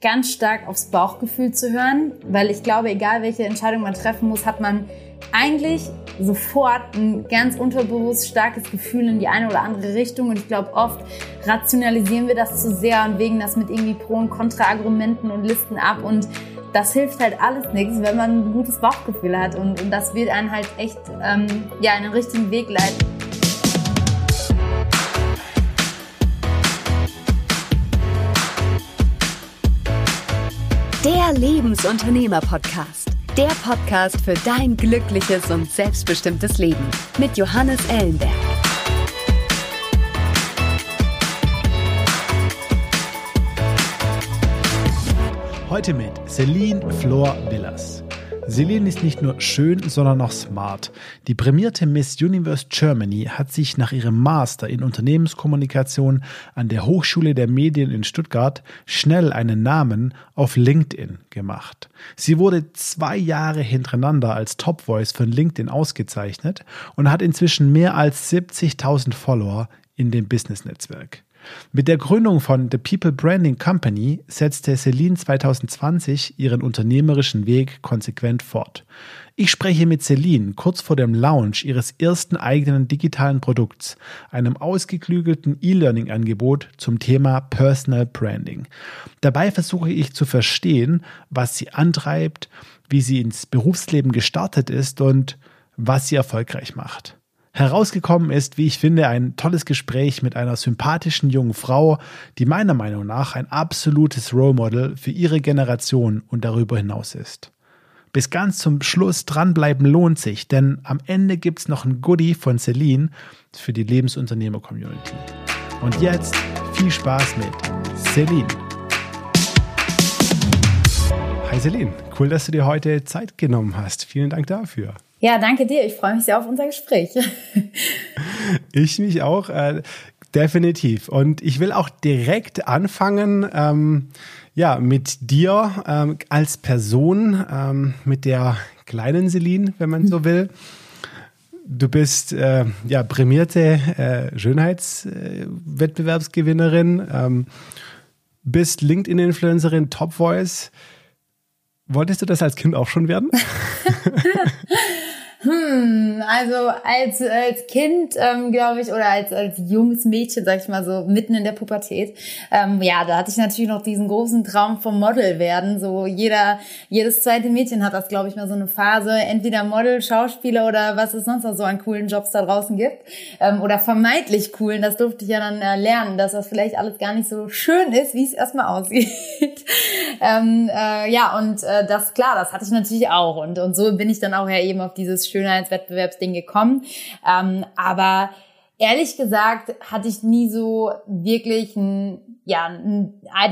ganz stark aufs Bauchgefühl zu hören, weil ich glaube, egal welche Entscheidung man treffen muss, hat man eigentlich sofort ein ganz unterbewusst starkes Gefühl in die eine oder andere Richtung. Und ich glaube, oft rationalisieren wir das zu sehr und wägen das mit irgendwie Pro- und Kontra-Argumenten und Listen ab. Und das hilft halt alles nichts, wenn man ein gutes Bauchgefühl hat. Und, und das wird einen halt echt ähm, ja, in den richtigen Weg leiten. Lebensunternehmer-Podcast. Der Podcast für dein glückliches und selbstbestimmtes Leben mit Johannes Ellenberg. Heute mit Celine Flor Villas. Celine ist nicht nur schön, sondern auch smart. Die prämierte Miss Universe Germany hat sich nach ihrem Master in Unternehmenskommunikation an der Hochschule der Medien in Stuttgart schnell einen Namen auf LinkedIn gemacht. Sie wurde zwei Jahre hintereinander als Top Voice von LinkedIn ausgezeichnet und hat inzwischen mehr als 70.000 Follower in dem Business-Netzwerk. Mit der Gründung von The People Branding Company setzte Celine 2020 ihren unternehmerischen Weg konsequent fort. Ich spreche mit Celine kurz vor dem Launch ihres ersten eigenen digitalen Produkts, einem ausgeklügelten E-Learning-Angebot zum Thema Personal Branding. Dabei versuche ich zu verstehen, was sie antreibt, wie sie ins Berufsleben gestartet ist und was sie erfolgreich macht. Herausgekommen ist, wie ich finde, ein tolles Gespräch mit einer sympathischen jungen Frau, die meiner Meinung nach ein absolutes Role Model für ihre Generation und darüber hinaus ist. Bis ganz zum Schluss dranbleiben lohnt sich, denn am Ende gibt's noch ein Goodie von Celine für die Lebensunternehmer-Community. Und jetzt viel Spaß mit Celine. Hi Celine, cool, dass du dir heute Zeit genommen hast. Vielen Dank dafür. Ja, danke dir. Ich freue mich sehr auf unser Gespräch. ich mich auch, äh, definitiv. Und ich will auch direkt anfangen, ähm, ja, mit dir ähm, als Person, ähm, mit der kleinen Celine, wenn man so will. Du bist äh, ja prämierte äh, Schönheitswettbewerbsgewinnerin, ähm, bist LinkedIn-Influencerin, Top Voice. Wolltest du das als Kind auch schon werden? Hm, also als, als Kind, ähm, glaube ich, oder als, als junges Mädchen, sag ich mal so, mitten in der Pubertät, ähm, ja, da hatte ich natürlich noch diesen großen Traum vom Model werden. So jeder, jedes zweite Mädchen hat das, glaube ich, mal so eine Phase, entweder Model, Schauspieler oder was es sonst noch so an coolen Jobs da draußen gibt. Ähm, oder vermeintlich coolen, das durfte ich ja dann äh, lernen, dass das vielleicht alles gar nicht so schön ist, wie es erstmal aussieht. ähm, äh, ja, und äh, das, klar, das hatte ich natürlich auch. Und, und so bin ich dann auch ja eben auf dieses Schönheitswettbewerbsding gekommen. Ähm, aber ehrlich gesagt hatte ich nie so wirklich ein ja,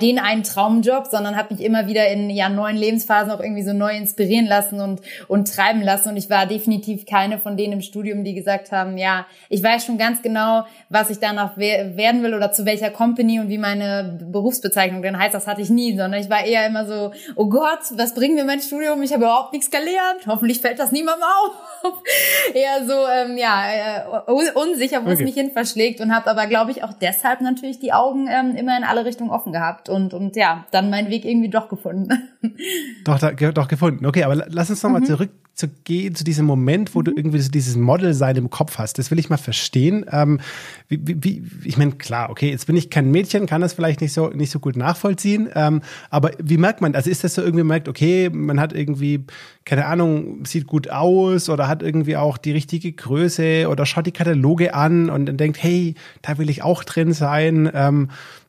den einen Traumjob, sondern habe mich immer wieder in ja, neuen Lebensphasen auch irgendwie so neu inspirieren lassen und, und treiben lassen. Und ich war definitiv keine von denen im Studium, die gesagt haben, ja, ich weiß schon ganz genau, was ich danach werden will oder zu welcher Company und wie meine Berufsbezeichnung denn heißt. Das hatte ich nie, sondern ich war eher immer so, oh Gott, was bringt mir mein Studium? Ich habe überhaupt nichts gelernt. Hoffentlich fällt das niemandem auf. eher so, ähm, ja, äh, unsicher, wo okay. es mich hin verschlägt und habe aber, glaube ich, auch deshalb natürlich die Augen ähm, immer in alle Richtungen offen gehabt und, und ja, dann meinen Weg irgendwie doch gefunden. Doch, da, doch gefunden. Okay, aber lass uns nochmal mhm. zurück zu gehen zu diesem Moment, wo mhm. du irgendwie so dieses Model-Sein im Kopf hast. Das will ich mal verstehen. Ähm, wie, wie, ich meine, klar, okay, jetzt bin ich kein Mädchen, kann das vielleicht nicht so nicht so gut nachvollziehen. Ähm, aber wie merkt man? Also ist das so irgendwie merkt, okay, man hat irgendwie keine Ahnung, sieht gut aus oder hat irgendwie auch die richtige Größe oder schaut die Kataloge an und dann denkt, hey, da will ich auch drin sein. Ähm,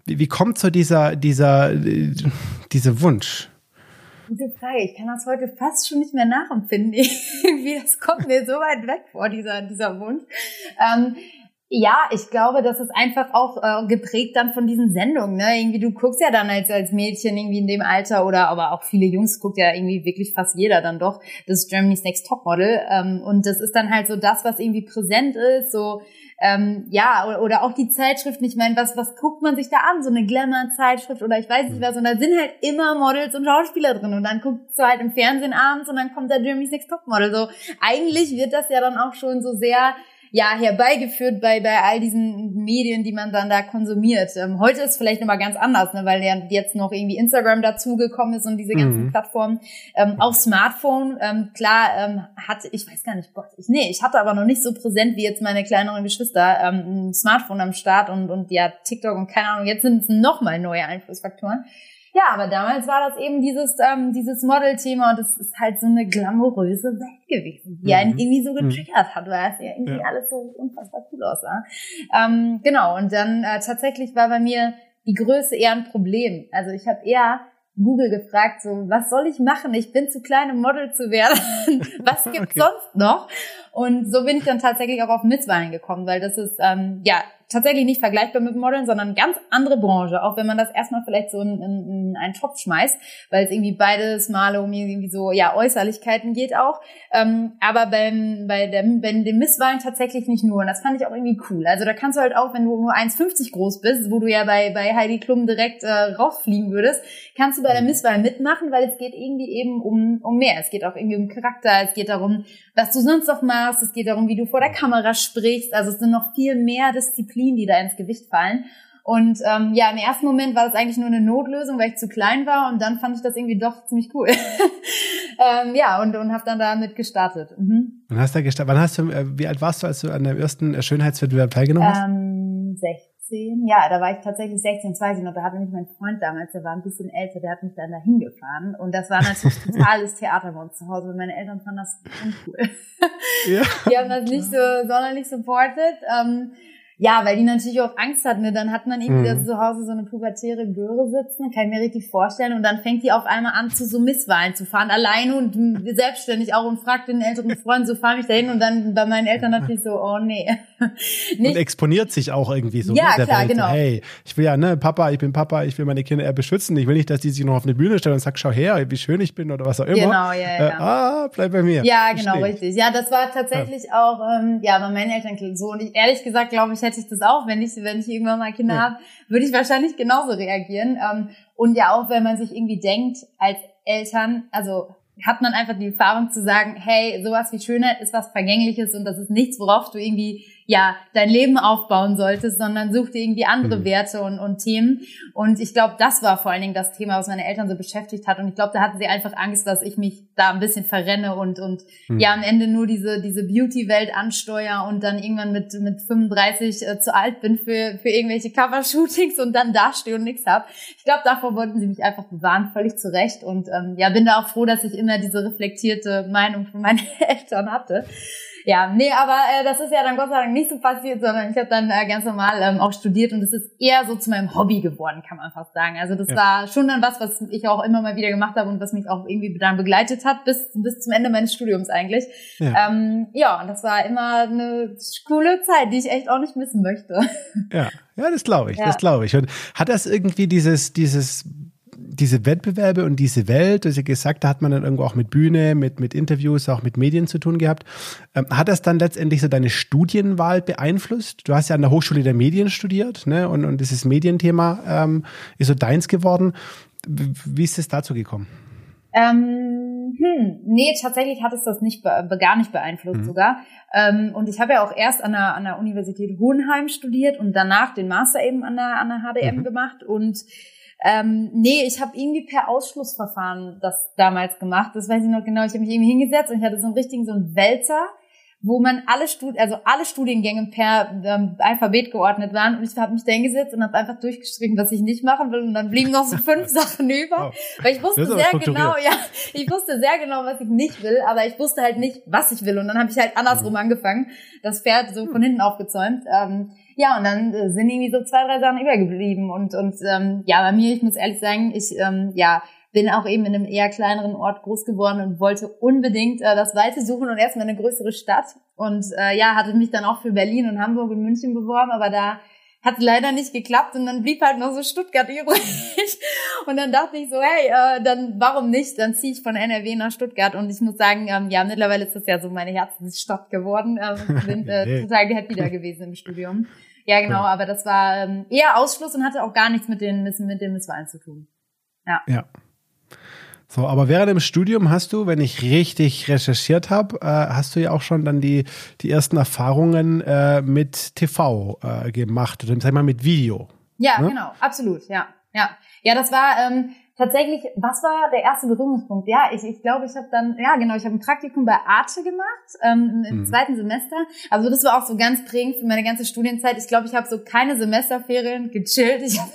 wie, wie kommt so dieser, dieser, dieser Wunsch? Gute Frage. Ich kann das heute fast schon nicht mehr nachempfinden. Irgendwie, das kommt mir so weit weg vor, dieser, dieser Wunsch. Ähm, ja, ich glaube, das ist einfach auch äh, geprägt dann von diesen Sendungen. Ne? Irgendwie, du guckst ja dann als, als Mädchen irgendwie in dem Alter oder aber auch viele Jungs guckt ja irgendwie wirklich fast jeder dann doch das Germany's Next Topmodel. Ähm, und das ist dann halt so das, was irgendwie präsent ist, so ähm, ja, oder, auch die Zeitschriften, ich meine, was, was guckt man sich da an? So eine Glamour-Zeitschrift oder ich weiß nicht was. Und da sind halt immer Models und Schauspieler drin. Und dann guckst du halt im Fernsehen abends und dann kommt da Jeremy's Next Topmodel. So, eigentlich wird das ja dann auch schon so sehr ja herbeigeführt bei bei all diesen Medien, die man dann da konsumiert. Ähm, heute ist vielleicht nochmal ganz anders, ne, weil ja jetzt noch irgendwie Instagram dazugekommen ist und diese ganzen mhm. Plattformen. Ähm, auf Smartphone, ähm, klar, ähm, hatte ich weiß gar nicht, Gott, ich nee, ich hatte aber noch nicht so präsent wie jetzt meine kleineren Geschwister ähm, ein Smartphone am Start und und ja TikTok und keine Ahnung. Jetzt sind es noch mal neue Einflussfaktoren. Ja, aber damals war das eben dieses, ähm, dieses Model-Thema und es ist halt so eine glamouröse Welt gewesen, die mhm. einen irgendwie so mhm. getriggert hat, weil es ja irgendwie ja. alles so unfassbar cool aussah. Ähm, genau, und dann äh, tatsächlich war bei mir die Größe eher ein Problem. Also ich habe eher Google gefragt, so, was soll ich machen? Ich bin zu klein, um Model zu werden. was gibt's okay. sonst noch? Und so bin ich dann tatsächlich auch auf Misswahlen gekommen, weil das ist, ähm, ja, tatsächlich nicht vergleichbar mit Modeln, sondern ganz andere Branche, auch wenn man das erstmal vielleicht so in, in, in einen Topf schmeißt, weil es irgendwie beides mal um irgendwie so ja Äußerlichkeiten geht auch. Ähm, aber beim, bei, der, bei den Misswahlen tatsächlich nicht nur. Und das fand ich auch irgendwie cool. Also da kannst du halt auch, wenn du nur 1,50 groß bist, wo du ja bei, bei Heidi Klum direkt äh, rausfliegen würdest, kannst du bei der Misswahl mitmachen, weil es geht irgendwie eben um, um mehr. Es geht auch irgendwie um Charakter, es geht darum, was du sonst noch machst, es geht darum, wie du vor der Kamera sprichst. Also es sind noch viel mehr Disziplinen die da ins Gewicht fallen. Und ähm, ja, im ersten Moment war das eigentlich nur eine Notlösung, weil ich zu klein war und dann fand ich das irgendwie doch ziemlich cool. ähm, ja, und, und habe dann damit gestartet. Mhm. Und hast da gestartet. Wann hast du, äh, wie alt warst du, als du an deinem ersten Schönheitswettbewerb teilgenommen hast? Ähm, 16. Ja, da war ich tatsächlich 16, 20 und da hatte mich mein Freund damals, der war ein bisschen älter, der hat mich dann dahin gefahren und das war natürlich totales Theater bei uns zu Hause. Meine Eltern fanden das uncool. Ja. Die haben das nicht so sonderlich supported. Ähm, ja, weil die natürlich auch Angst hatten. Ne? Dann hat man irgendwie mhm. zu Hause so eine pubertäre Göre sitzen, kann ich mir richtig vorstellen. Und dann fängt die auf einmal an, zu so Misswahlen zu fahren, alleine und selbstständig auch und fragt den älteren Freund, so fahr mich dahin. Und dann bei meinen Eltern natürlich so, oh nee. Nicht. Und exponiert sich auch irgendwie so. Ja, klar, Welt. genau. Hey, ich will ja, ne, Papa, ich bin Papa, ich will meine Kinder eher beschützen. Ich will nicht, dass die sich noch auf eine Bühne stellen und sagen, schau her, wie schön ich bin oder was auch immer. Genau, ja, ja. Äh, ah, bleib bei mir. Ja, genau, Versteh. richtig. Ja, das war tatsächlich ja. auch, ähm, ja, bei meinen Eltern so. Und ich, ehrlich gesagt, glaube ich, hätte ich das auch, wenn ich, wenn ich irgendwann mal Kinder ja. habe, würde ich wahrscheinlich genauso reagieren. Ähm, und ja auch, wenn man sich irgendwie denkt, als Eltern, also hat man einfach die Erfahrung zu sagen, hey, sowas wie Schönheit ist was Vergängliches und das ist nichts, worauf du irgendwie ja dein Leben aufbauen solltest, sondern such dir irgendwie andere mhm. Werte und, und Themen. Und ich glaube, das war vor allen Dingen das Thema, was meine Eltern so beschäftigt hat. Und ich glaube, da hatten sie einfach Angst, dass ich mich da ein bisschen verrenne und und mhm. ja am Ende nur diese diese Beauty-Welt ansteuere und dann irgendwann mit mit 35 äh, zu alt bin für für irgendwelche Cover-Shootings und dann dastehe und nichts hab. Ich glaube, davor wollten sie mich einfach bewahren, völlig zu Recht. Und ähm, ja, bin da auch froh, dass ich immer diese reflektierte Meinung von meinen Eltern hatte. Ja, nee, aber äh, das ist ja dann Gott sei Dank nicht so passiert, sondern ich habe dann äh, ganz normal ähm, auch studiert und es ist eher so zu meinem Hobby geworden, kann man fast sagen. Also das ja. war schon dann was, was ich auch immer mal wieder gemacht habe und was mich auch irgendwie dann begleitet hat bis bis zum Ende meines Studiums eigentlich. Ja, ähm, ja und das war immer eine coole Zeit, die ich echt auch nicht missen möchte. Ja, ja, das glaube ich, ja. das glaube ich. Und hat das irgendwie dieses dieses diese Wettbewerbe und diese Welt, du hast ja gesagt, da hat man dann irgendwo auch mit Bühne, mit, mit Interviews, auch mit Medien zu tun gehabt. Ähm, hat das dann letztendlich so deine Studienwahl beeinflusst? Du hast ja an der Hochschule der Medien studiert, ne? Und, und dieses Medienthema ähm, ist so deins geworden. Wie ist es dazu gekommen? Ähm, hm, nee, tatsächlich hat es das nicht gar nicht beeinflusst mhm. sogar. Ähm, und ich habe ja auch erst an der, an der Universität Hohenheim studiert und danach den Master eben an der, an der HDM mhm. gemacht und ähm, nee, ich habe irgendwie per Ausschlussverfahren das damals gemacht. Das weiß ich noch genau. Ich habe mich irgendwie hingesetzt und ich hatte so einen richtigen, so einen Wälzer, wo man alle Stud also alle Studiengänge per ähm, Alphabet geordnet waren und ich habe mich da hingesetzt und habe einfach durchgestrichen, was ich nicht machen will und dann blieben noch so fünf Sachen über, oh. weil ich wusste sehr genau, ja, ich wusste sehr genau, was ich nicht will, aber ich wusste halt nicht, was ich will und dann habe ich halt andersrum mhm. angefangen, das Pferd so von hinten aufgezäumt. Ähm, ja, und dann äh, sind irgendwie so zwei, drei Sachen übergeblieben. Und, und ähm, ja, bei mir, ich muss ehrlich sagen, ich ähm, ja, bin auch eben in einem eher kleineren Ort groß geworden und wollte unbedingt äh, das Weite suchen und erstmal eine größere Stadt. Und äh, ja, hatte mich dann auch für Berlin und Hamburg und München beworben, aber da hat leider nicht geklappt und dann blieb halt noch so Stuttgart übrig. Und dann dachte ich so, hey, äh, dann warum nicht? Dann ziehe ich von NRW nach Stuttgart und ich muss sagen, ähm, ja, mittlerweile ist das ja so meine Herzensstadt geworden. Ähm, bin äh, total happy da gewesen im Studium. Ja, genau, aber das war ähm, eher Ausschluss und hatte auch gar nichts mit den, mit den Misswahlen zu tun. Ja. Ja. So, aber während dem Studium hast du, wenn ich richtig recherchiert habe, äh, hast du ja auch schon dann die, die ersten Erfahrungen äh, mit TV äh, gemacht oder sag mal mit Video. Ja, ne? genau, absolut, ja. Ja, ja das war ähm, tatsächlich, was war der erste Berührungspunkt? Ja, ich, ich glaube, ich habe dann, ja genau, ich habe ein Praktikum bei Arte gemacht ähm, im mhm. zweiten Semester. Also das war auch so ganz prägend für meine ganze Studienzeit. Ich glaube, ich habe so keine Semesterferien gechillt. Ich habe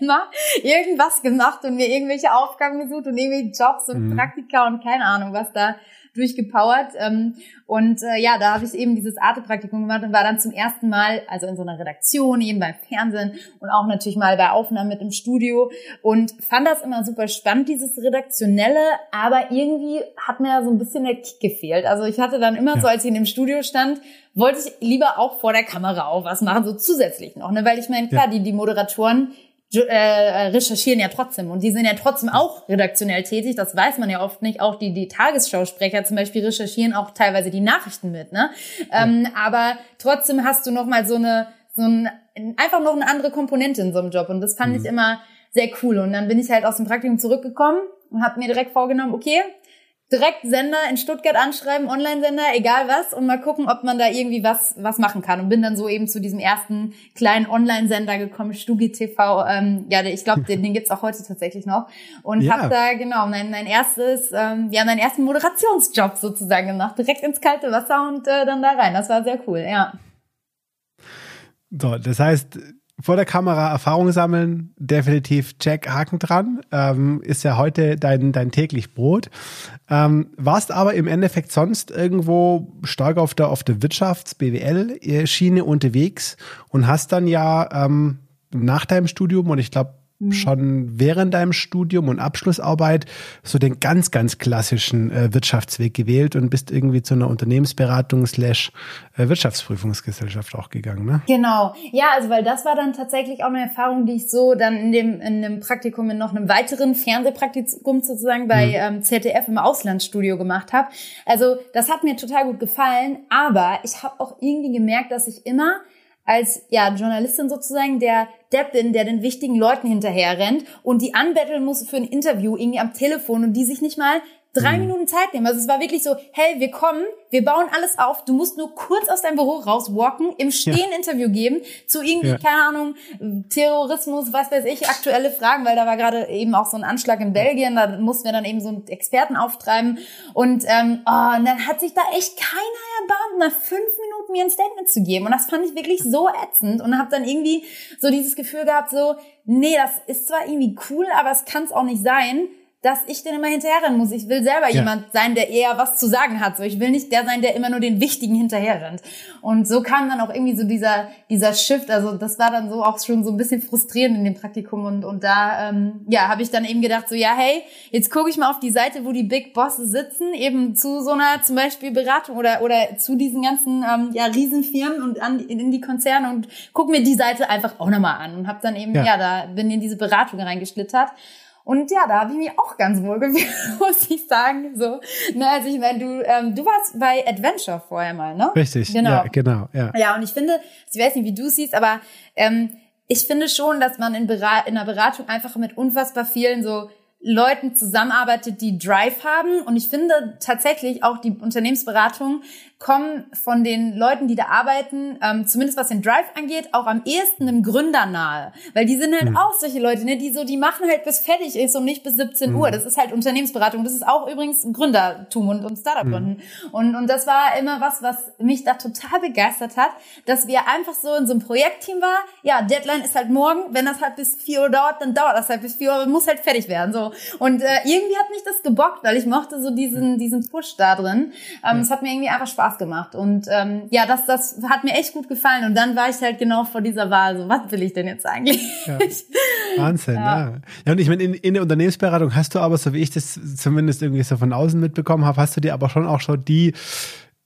immer irgendwas gemacht und mir irgendwelche Aufgaben gesucht und irgendwelche Jobs und mhm. Praktika und keine Ahnung, was da durchgepowert. Ähm, und äh, ja, da habe ich eben dieses Arte-Praktikum gemacht und war dann zum ersten Mal, also in so einer Redaktion, eben beim Fernsehen und auch natürlich mal bei Aufnahmen mit im Studio und fand das immer super spannend, dieses Redaktionelle, aber irgendwie hat mir so ein bisschen der Kick gefehlt. Also ich hatte dann immer ja. so, als ich in dem Studio stand, wollte ich lieber auch vor der Kamera auch was machen, so zusätzlich noch, ne? Weil ich meine, klar, ja. die, die Moderatoren, äh, recherchieren ja trotzdem und die sind ja trotzdem auch redaktionell tätig. Das weiß man ja oft nicht. Auch die, die Tagesschausprecher zum Beispiel recherchieren auch teilweise die Nachrichten mit. Ne? Ja. Ähm, aber trotzdem hast du noch mal so eine so ein, einfach noch eine andere Komponente in so einem Job und das fand mhm. ich immer sehr cool. Und dann bin ich halt aus dem Praktikum zurückgekommen und habe mir direkt vorgenommen, okay, direkt Sender in Stuttgart anschreiben, Online-Sender, egal was, und mal gucken, ob man da irgendwie was, was machen kann. Und bin dann so eben zu diesem ersten kleinen Online-Sender gekommen, Stugi TV. Ähm, ja, ich glaube, den, den gibt's auch heute tatsächlich noch. Und ja. habe da, genau, mein, mein erstes, ähm, ja, meinen ersten Moderationsjob sozusagen gemacht. Direkt ins kalte Wasser und äh, dann da rein. Das war sehr cool, ja. So, das heißt, vor der Kamera Erfahrung sammeln, definitiv check, Haken dran. Ähm, ist ja heute dein, dein täglich Brot. Ähm, warst aber im Endeffekt sonst irgendwo stark auf der, auf der Wirtschafts-BWL-Schiene unterwegs und hast dann ja ähm, nach deinem Studium und ich glaube. Schon während deinem Studium und Abschlussarbeit so den ganz, ganz klassischen äh, Wirtschaftsweg gewählt und bist irgendwie zu einer Unternehmensberatung slash äh, Wirtschaftsprüfungsgesellschaft auch gegangen, ne? Genau. Ja, also weil das war dann tatsächlich auch eine Erfahrung, die ich so dann in dem, in einem Praktikum, in noch einem weiteren Fernsehpraktikum sozusagen bei mhm. ähm, ZDF im Auslandsstudio gemacht habe. Also das hat mir total gut gefallen, aber ich habe auch irgendwie gemerkt, dass ich immer als ja Journalistin sozusagen der Depp bin, der den wichtigen Leuten hinterher rennt und die anbetteln muss für ein Interview irgendwie am Telefon und die sich nicht mal drei mhm. Minuten Zeit nehmen. Also es war wirklich so, hey, wir kommen, wir bauen alles auf, du musst nur kurz aus deinem Büro rauswalken, im Stehen ja. Interview geben, zu irgendwie, ja. keine Ahnung, Terrorismus, was weiß ich, aktuelle Fragen, weil da war gerade eben auch so ein Anschlag in Belgien, da mussten wir dann eben so einen Experten auftreiben und, ähm, oh, und dann hat sich da echt keiner erbarmt, nach fünf Minuten mir ein Statement zu geben und das fand ich wirklich so ätzend und habe dann irgendwie so dieses Gefühl gehabt, so, nee, das ist zwar irgendwie cool, aber es kann es auch nicht sein, dass ich denn immer hinterherrennen muss. Ich will selber ja. jemand sein, der eher was zu sagen hat. So, ich will nicht der sein, der immer nur den Wichtigen hinterherrennt. Und so kam dann auch irgendwie so dieser dieser Shift. Also das war dann so auch schon so ein bisschen frustrierend in dem Praktikum und und da ähm, ja habe ich dann eben gedacht so ja hey jetzt gucke ich mal auf die Seite, wo die Big Bosses sitzen, eben zu so einer zum Beispiel Beratung oder oder zu diesen ganzen ähm, ja Riesenfirmen und an in die Konzerne und guck mir die Seite einfach auch nochmal an und habe dann eben ja. ja da bin in diese Beratung reingeschlittert. Und ja, da habe ich mich auch ganz wohl gefühlt, muss ich sagen. So, ne, also ich meine, du, ähm, du warst bei Adventure vorher mal, ne? Richtig, genau. Ja, genau, ja. Ja, und ich finde, ich weiß nicht, wie du siehst, aber ähm, ich finde schon, dass man in, Berat in einer Beratung einfach mit unfassbar vielen so Leuten zusammenarbeitet, die Drive haben. Und ich finde tatsächlich auch die Unternehmensberatung kommen von den Leuten, die da arbeiten, ähm, zumindest was den Drive angeht, auch am ehesten einem Gründer nahe. Weil die sind halt mhm. auch solche Leute, ne, die so, die machen halt bis fertig ist und nicht bis 17 mhm. Uhr. Das ist halt Unternehmensberatung. Das ist auch übrigens Gründertum und, und Startup-Gründen. Mhm. Und, und das war immer was, was mich da total begeistert hat, dass wir einfach so in so einem Projektteam war. Ja, Deadline ist halt morgen. Wenn das halt bis 4 Uhr dauert, dann dauert das halt bis 4 Uhr, muss halt fertig werden. So. Und äh, irgendwie hat mich das gebockt, weil ich mochte so diesen, diesen Push da drin. Ähm, Es hat mir irgendwie einfach Spaß Spaß gemacht. Und ähm, ja, das, das hat mir echt gut gefallen. Und dann war ich halt genau vor dieser Wahl, so, was will ich denn jetzt eigentlich? Ja. Wahnsinn, ja. ja. ja. und ich meine, in, in der Unternehmensberatung hast du aber, so wie ich das zumindest irgendwie so von außen mitbekommen habe, hast du dir aber schon auch schon die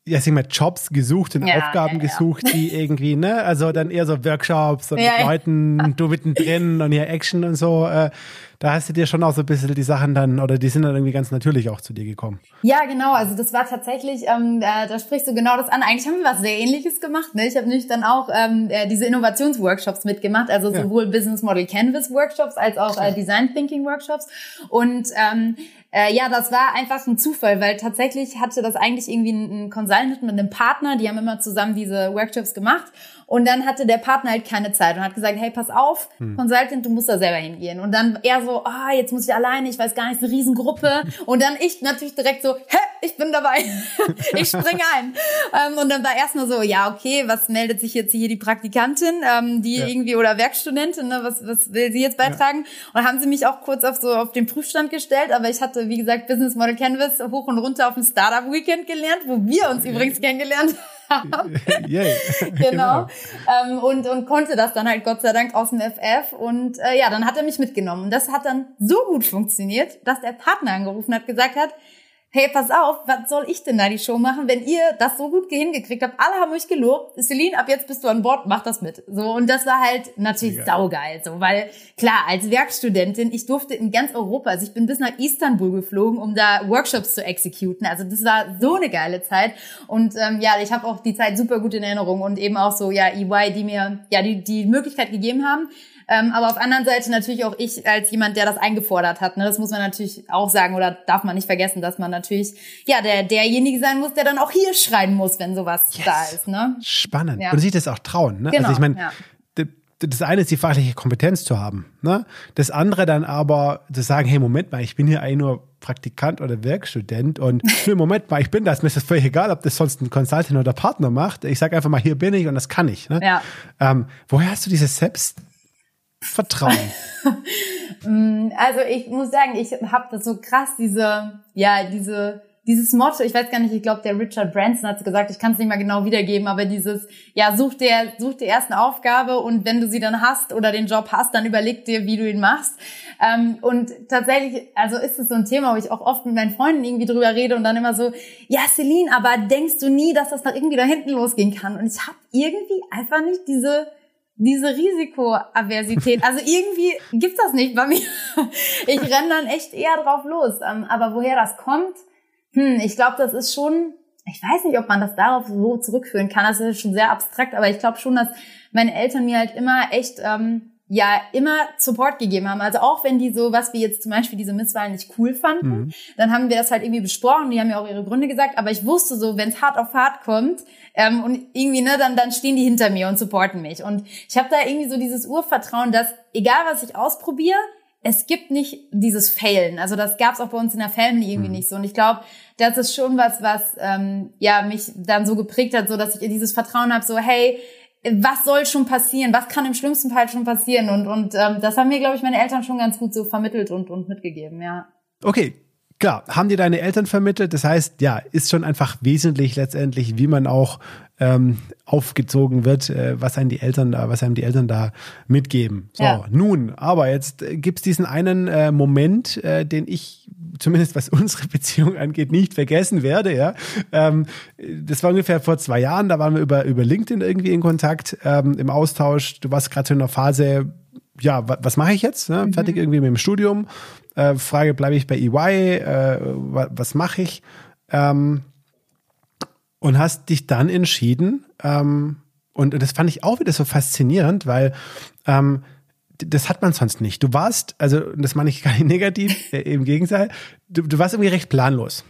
ja, sag mal, Jobs gesucht und ja, Aufgaben ja, ja. gesucht, die irgendwie, ne, also dann eher so Workshops und mit Leuten, du mittendrin und hier Action und so. Äh, da hast du dir schon auch so ein bisschen die Sachen dann, oder die sind dann irgendwie ganz natürlich auch zu dir gekommen. Ja, genau. Also das war tatsächlich, ähm, da, da sprichst du genau das an. Eigentlich haben wir was sehr ähnliches gemacht. Ne? Ich habe nämlich dann auch ähm, äh, diese Innovationsworkshops mitgemacht, also sowohl Business Model Canvas Workshops als auch äh, Design Thinking Workshops. Und ähm, äh, ja, das war einfach ein Zufall, weil tatsächlich hatte das eigentlich irgendwie ein, ein Consultant mit einem Partner, die haben immer zusammen diese Workshops gemacht. Und dann hatte der Partner halt keine Zeit und hat gesagt, hey, pass auf, hm. Consultant, du musst da selber hingehen. Und dann er so, ah, jetzt muss ich alleine, ich weiß gar nicht, eine Riesengruppe. Und dann ich natürlich direkt so, hä, ich bin dabei. ich springe ein. Ähm, und dann war erstmal so, ja, okay, was meldet sich jetzt hier die Praktikantin, ähm, die ja. irgendwie, oder Werkstudentin, ne, was, was will sie jetzt beitragen? Ja. Und haben sie mich auch kurz auf so auf den Prüfstand gestellt, aber ich hatte, wie gesagt, Business Model Canvas hoch und runter auf dem Startup Weekend gelernt, wo wir uns übrigens kennengelernt haben haben. Yeah. genau. genau. Ähm, und, und konnte das dann halt Gott sei Dank aus dem FF. Und äh, ja, dann hat er mich mitgenommen. Und das hat dann so gut funktioniert, dass der Partner angerufen hat, gesagt hat, hey, pass auf, was soll ich denn da die Show machen, wenn ihr das so gut hingekriegt habt? Alle haben euch gelobt. Celine, ab jetzt bist du an Bord, mach das mit. So, und das war halt natürlich Egal. saugeil, so, weil klar, als Werkstudentin, ich durfte in ganz Europa, also ich bin bis nach Istanbul geflogen, um da Workshops zu exekuten. Also das war so eine geile Zeit. Und ähm, ja, ich habe auch die Zeit super gut in Erinnerung und eben auch so, ja, EY, die mir ja die, die Möglichkeit gegeben haben, ähm, aber auf der anderen Seite natürlich auch ich als jemand, der das eingefordert hat. Ne? Das muss man natürlich auch sagen oder darf man nicht vergessen, dass man natürlich ja der derjenige sein muss, der dann auch hier schreien muss, wenn sowas yes. da ist. Ne? Spannend. Ja. Und sich das auch trauen. Ne? Also genau. Also ich meine, ja das eine ist die fachliche Kompetenz zu haben. Ne? Das andere dann aber zu sagen, hey, Moment mal, ich bin hier eigentlich nur Praktikant oder Werkstudent und nee, Moment mal, ich bin das. Mir ist das völlig egal, ob das sonst ein Consultant oder Partner macht. Ich sage einfach mal, hier bin ich und das kann ich. Ne? Ja. Ähm, woher hast du dieses Selbst Vertrauen? Mm, also ich muss sagen, ich habe das so krass, diese, ja, diese, dieses Motto, ich weiß gar nicht, ich glaube, der Richard Branson hat gesagt, ich kann es nicht mal genau wiedergeben, aber dieses, ja, such dir, such dir erst eine Aufgabe und wenn du sie dann hast oder den Job hast, dann überleg dir, wie du ihn machst. Ähm, und tatsächlich, also ist es so ein Thema, wo ich auch oft mit meinen Freunden irgendwie drüber rede und dann immer so, ja, Celine, aber denkst du nie, dass das noch irgendwie da hinten losgehen kann? Und ich habe irgendwie einfach nicht diese diese Risikoaversität. Also irgendwie gibt's das nicht bei mir. Ich renn dann echt eher drauf los. Ähm, aber woher das kommt, hm, ich glaube, das ist schon, ich weiß nicht, ob man das darauf so zurückführen kann. Das ist schon sehr abstrakt, aber ich glaube schon, dass meine Eltern mir halt immer echt ähm, ja immer Support gegeben haben. Also auch wenn die so was wie jetzt zum Beispiel diese Misswahlen nicht cool fanden, mhm. dann haben wir das halt irgendwie besprochen. Die haben ja auch ihre Gründe gesagt. Aber ich wusste so, wenn es hart auf hart kommt ähm, und irgendwie ne, dann dann stehen die hinter mir und supporten mich. Und ich habe da irgendwie so dieses Urvertrauen, dass egal was ich ausprobiere, es gibt nicht dieses Failen. Also das gab es auch bei uns in der Family irgendwie mhm. nicht so. Und ich glaube, das ist schon was, was ähm, ja mich dann so geprägt hat, so dass ich dieses Vertrauen habe, so hey, was soll schon passieren, was kann im schlimmsten Fall schon passieren und und ähm, das haben mir glaube ich meine Eltern schon ganz gut so vermittelt und und mitgegeben, ja. Okay, klar, haben dir deine Eltern vermittelt. Das heißt, ja, ist schon einfach wesentlich letztendlich, wie man auch ähm, aufgezogen wird, äh, was einem die Eltern da, was einem die Eltern da mitgeben. So, ja. nun, aber jetzt äh, gibt's diesen einen äh, Moment, äh, den ich zumindest was unsere Beziehung angeht, nicht vergessen werde. Ja, ähm, das war ungefähr vor zwei Jahren. Da waren wir über über LinkedIn irgendwie in Kontakt, ähm, im Austausch. Du warst gerade in einer Phase. Ja, was, mache ich jetzt? Ne? Mhm. Fertig irgendwie mit dem Studium. Äh, Frage, bleibe ich bei EY? Äh, was, was mache ich? Ähm, und hast dich dann entschieden, ähm, und das fand ich auch wieder so faszinierend, weil ähm, das hat man sonst nicht. Du warst, also das meine ich gar nicht negativ, äh, im Gegenteil, du, du warst irgendwie recht planlos.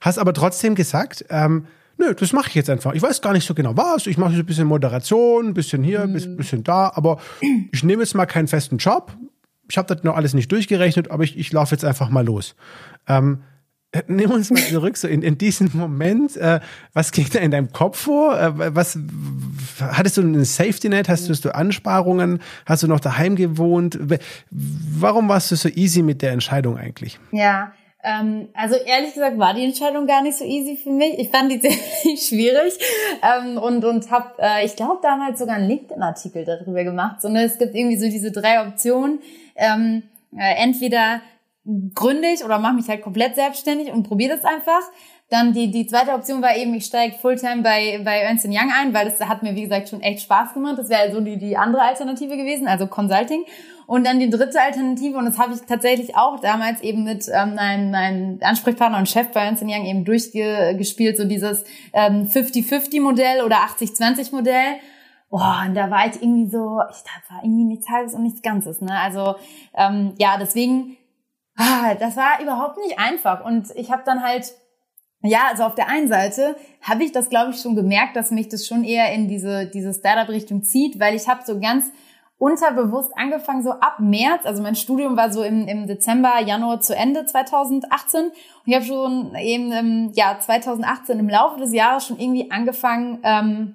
Hast aber trotzdem gesagt, ähm, nö, das mache ich jetzt einfach. Ich weiß gar nicht so genau was. Ich mache so ein bisschen Moderation, ein bisschen hier, ein mhm. bisschen da, aber ich nehme jetzt mal keinen festen Job. Ich habe das noch alles nicht durchgerechnet, aber ich, ich laufe jetzt einfach mal los. Ähm, Nimm uns mal zurück, so in, in diesem Moment, äh, was ging da in deinem Kopf vor? Äh, was, hattest du ein Safety Net? Hast du Ansparungen? Hast du noch daheim gewohnt? Warum warst du so easy mit der Entscheidung eigentlich? Ja, ähm, also ehrlich gesagt war die Entscheidung gar nicht so easy für mich. Ich fand die ziemlich schwierig ähm, und und habe, äh, ich glaube, damals sogar einen LinkedIn-Artikel darüber gemacht. So, ne, es gibt irgendwie so diese drei Optionen. Ähm, äh, entweder gründe ich oder mache mich halt komplett selbstständig und probiere das einfach. Dann die, die zweite Option war eben, ich steige Fulltime bei, bei Ernst Young ein, weil das hat mir, wie gesagt, schon echt Spaß gemacht. Das wäre also die, die andere Alternative gewesen, also Consulting. Und dann die dritte Alternative, und das habe ich tatsächlich auch damals eben mit ähm, meinem, meinem Ansprechpartner und Chef bei uns in Young eben durchgespielt, so dieses ähm, 50-50-Modell oder 80-20-Modell. Boah, und da war ich irgendwie so, ich dachte, war irgendwie nichts Halbes und nichts Ganzes. Ne? Also ähm, ja, deswegen, ah, das war überhaupt nicht einfach. Und ich habe dann halt ja, also auf der einen Seite habe ich das, glaube ich, schon gemerkt, dass mich das schon eher in diese, diese Startup-Richtung zieht, weil ich habe so ganz unterbewusst angefangen, so ab März, also mein Studium war so im, im Dezember, Januar zu Ende 2018 und ich habe schon eben im Jahr 2018 im Laufe des Jahres schon irgendwie angefangen, ähm,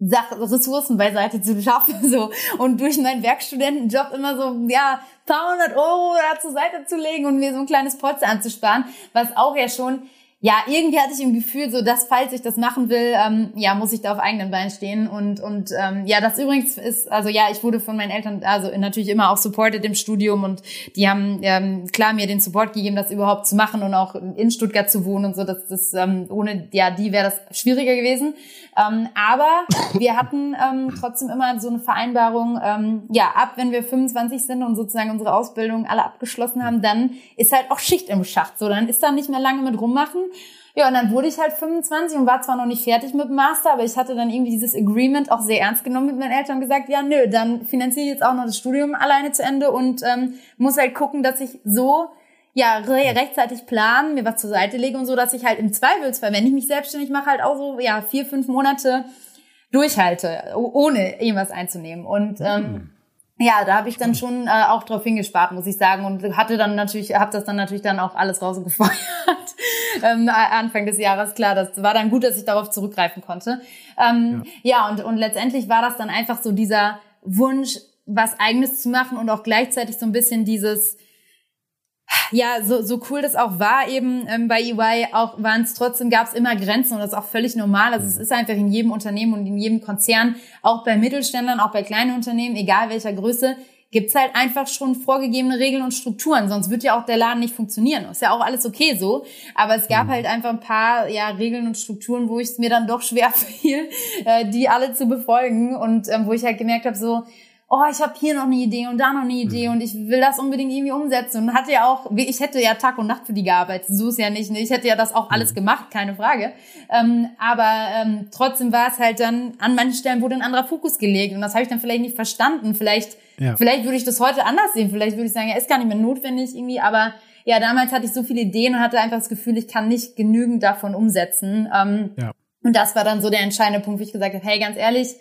Ressourcen beiseite zu schaffen so. Und durch meinen Werkstudentenjob immer so ja paar hundert Euro da zur Seite zu legen und mir so ein kleines Polster anzusparen, was auch ja schon ja, irgendwie hatte ich im Gefühl, so dass falls ich das machen will, ähm, ja, muss ich da auf eigenen Beinen stehen. Und, und ähm, ja, das übrigens ist, also ja, ich wurde von meinen Eltern also natürlich immer auch supported im Studium und die haben ähm, klar mir den Support gegeben, das überhaupt zu machen und auch in Stuttgart zu wohnen und so. Das, das ähm, ohne ja, die wäre das schwieriger gewesen. Ähm, aber wir hatten ähm, trotzdem immer so eine Vereinbarung, ähm, ja, ab wenn wir 25 sind und sozusagen unsere Ausbildung alle abgeschlossen haben, dann ist halt auch Schicht im Schacht. So, dann ist da nicht mehr lange mit rummachen. Ja, und dann wurde ich halt 25 und war zwar noch nicht fertig mit dem Master, aber ich hatte dann irgendwie dieses Agreement auch sehr ernst genommen mit meinen Eltern und gesagt, ja, nö, dann finanziere ich jetzt auch noch das Studium alleine zu Ende und ähm, muss halt gucken, dass ich so ja re rechtzeitig planen, mir was zur Seite lege und so, dass ich halt im Zweifelsfall, wenn ich mich selbstständig mache, halt auch so ja vier, fünf Monate durchhalte, ohne irgendwas einzunehmen. Und ähm, mhm. Ja, da habe ich dann schon äh, auch drauf hingespart, muss ich sagen, und hatte dann natürlich, habe das dann natürlich dann auch alles rausgefeuert ähm, Anfang des Jahres. Klar, das war dann gut, dass ich darauf zurückgreifen konnte. Ähm, ja, ja und und letztendlich war das dann einfach so dieser Wunsch, was Eigenes zu machen und auch gleichzeitig so ein bisschen dieses ja, so, so cool das auch war eben ähm, bei EY, auch waren es trotzdem, gab es immer Grenzen und das ist auch völlig normal. Also es ist einfach in jedem Unternehmen und in jedem Konzern, auch bei Mittelständlern, auch bei kleinen Unternehmen, egal welcher Größe, gibt's halt einfach schon vorgegebene Regeln und Strukturen, sonst wird ja auch der Laden nicht funktionieren. Ist ja auch alles okay so, aber es gab mhm. halt einfach ein paar ja, Regeln und Strukturen, wo es mir dann doch schwer fiel, äh, die alle zu befolgen und ähm, wo ich halt gemerkt habe, so, oh, ich habe hier noch eine Idee und da noch eine Idee mhm. und ich will das unbedingt irgendwie umsetzen. Und hatte ja auch, ich hätte ja Tag und Nacht für die gearbeitet, so ist ja nicht. Ne? Ich hätte ja das auch alles mhm. gemacht, keine Frage. Ähm, aber ähm, trotzdem war es halt dann, an manchen Stellen wurde ein anderer Fokus gelegt und das habe ich dann vielleicht nicht verstanden. Vielleicht, ja. vielleicht würde ich das heute anders sehen. Vielleicht würde ich sagen, ja, ist gar nicht mehr notwendig irgendwie, aber ja, damals hatte ich so viele Ideen und hatte einfach das Gefühl, ich kann nicht genügend davon umsetzen. Ähm, ja. Und das war dann so der entscheidende Punkt, wo ich gesagt habe, hey, ganz ehrlich,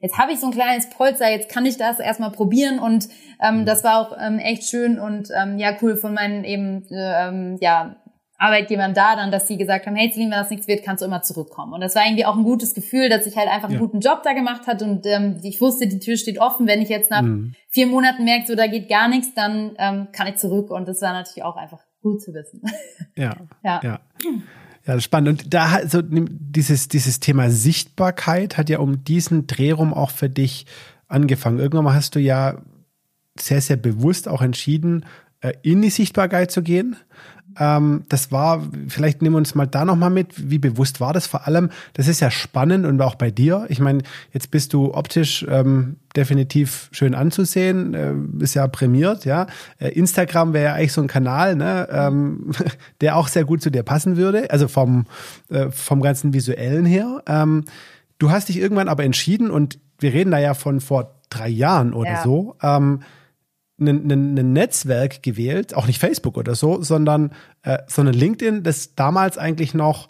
jetzt habe ich so ein kleines Polster, jetzt kann ich das erstmal probieren und ähm, mhm. das war auch ähm, echt schön und ähm, ja cool von meinen eben ähm, ja Arbeitgebern da dann, dass sie gesagt haben, hey Celine, wenn das nichts wird, kannst du immer zurückkommen. Und das war irgendwie auch ein gutes Gefühl, dass ich halt einfach einen ja. guten Job da gemacht hat und ähm, ich wusste, die Tür steht offen. Wenn ich jetzt nach mhm. vier Monaten merke, so da geht gar nichts, dann ähm, kann ich zurück und das war natürlich auch einfach gut zu wissen. Ja, ja. ja. Ja, spannend. Und da hat so dieses, dieses Thema Sichtbarkeit hat ja um diesen Dreh rum auch für dich angefangen. Irgendwann mal hast du ja sehr, sehr bewusst auch entschieden, äh, in die Sichtbarkeit zu gehen. Ähm, das war, vielleicht nehmen wir uns mal da nochmal mit, wie bewusst war das vor allem? Das ist ja spannend und auch bei dir. Ich meine, jetzt bist du optisch ähm, definitiv schön anzusehen, äh, ist ja prämiert, ja. Äh, Instagram wäre ja eigentlich so ein Kanal, ne, ähm, der auch sehr gut zu dir passen würde, also vom, äh, vom ganzen Visuellen her. Ähm, du hast dich irgendwann aber entschieden und wir reden da ja von vor drei Jahren oder ja. so. Ähm, ein, Netzwerk gewählt, auch nicht Facebook oder so, sondern, äh, sondern LinkedIn, das damals eigentlich noch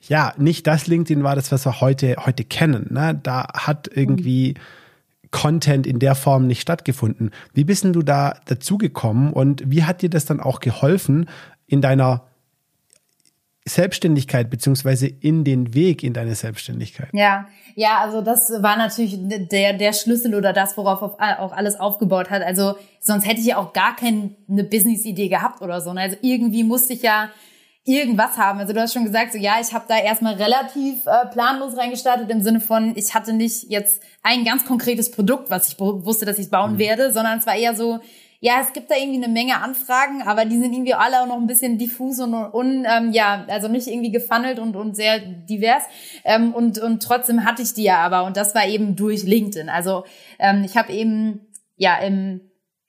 ja nicht das LinkedIn war, das was wir heute heute kennen. Ne? Da hat irgendwie Content in der Form nicht stattgefunden. Wie bist denn du da dazugekommen und wie hat dir das dann auch geholfen in deiner Selbstständigkeit beziehungsweise in den Weg in deine Selbstständigkeit? Ja, ja, also das war natürlich der der Schlüssel oder das, worauf auch alles aufgebaut hat. Also sonst hätte ich ja auch gar keine Business-Idee gehabt oder so. Ne? Also irgendwie musste ich ja irgendwas haben. Also du hast schon gesagt, so ja, ich habe da erstmal relativ äh, planlos reingestartet im Sinne von, ich hatte nicht jetzt ein ganz konkretes Produkt, was ich wusste, dass ich bauen mhm. werde, sondern es war eher so, ja, es gibt da irgendwie eine Menge Anfragen, aber die sind irgendwie alle auch noch ein bisschen diffus und, und ähm, ja, also nicht irgendwie gefunnelt und, und sehr divers. Ähm, und, und trotzdem hatte ich die ja aber und das war eben durch LinkedIn. Also ähm, ich habe eben ja im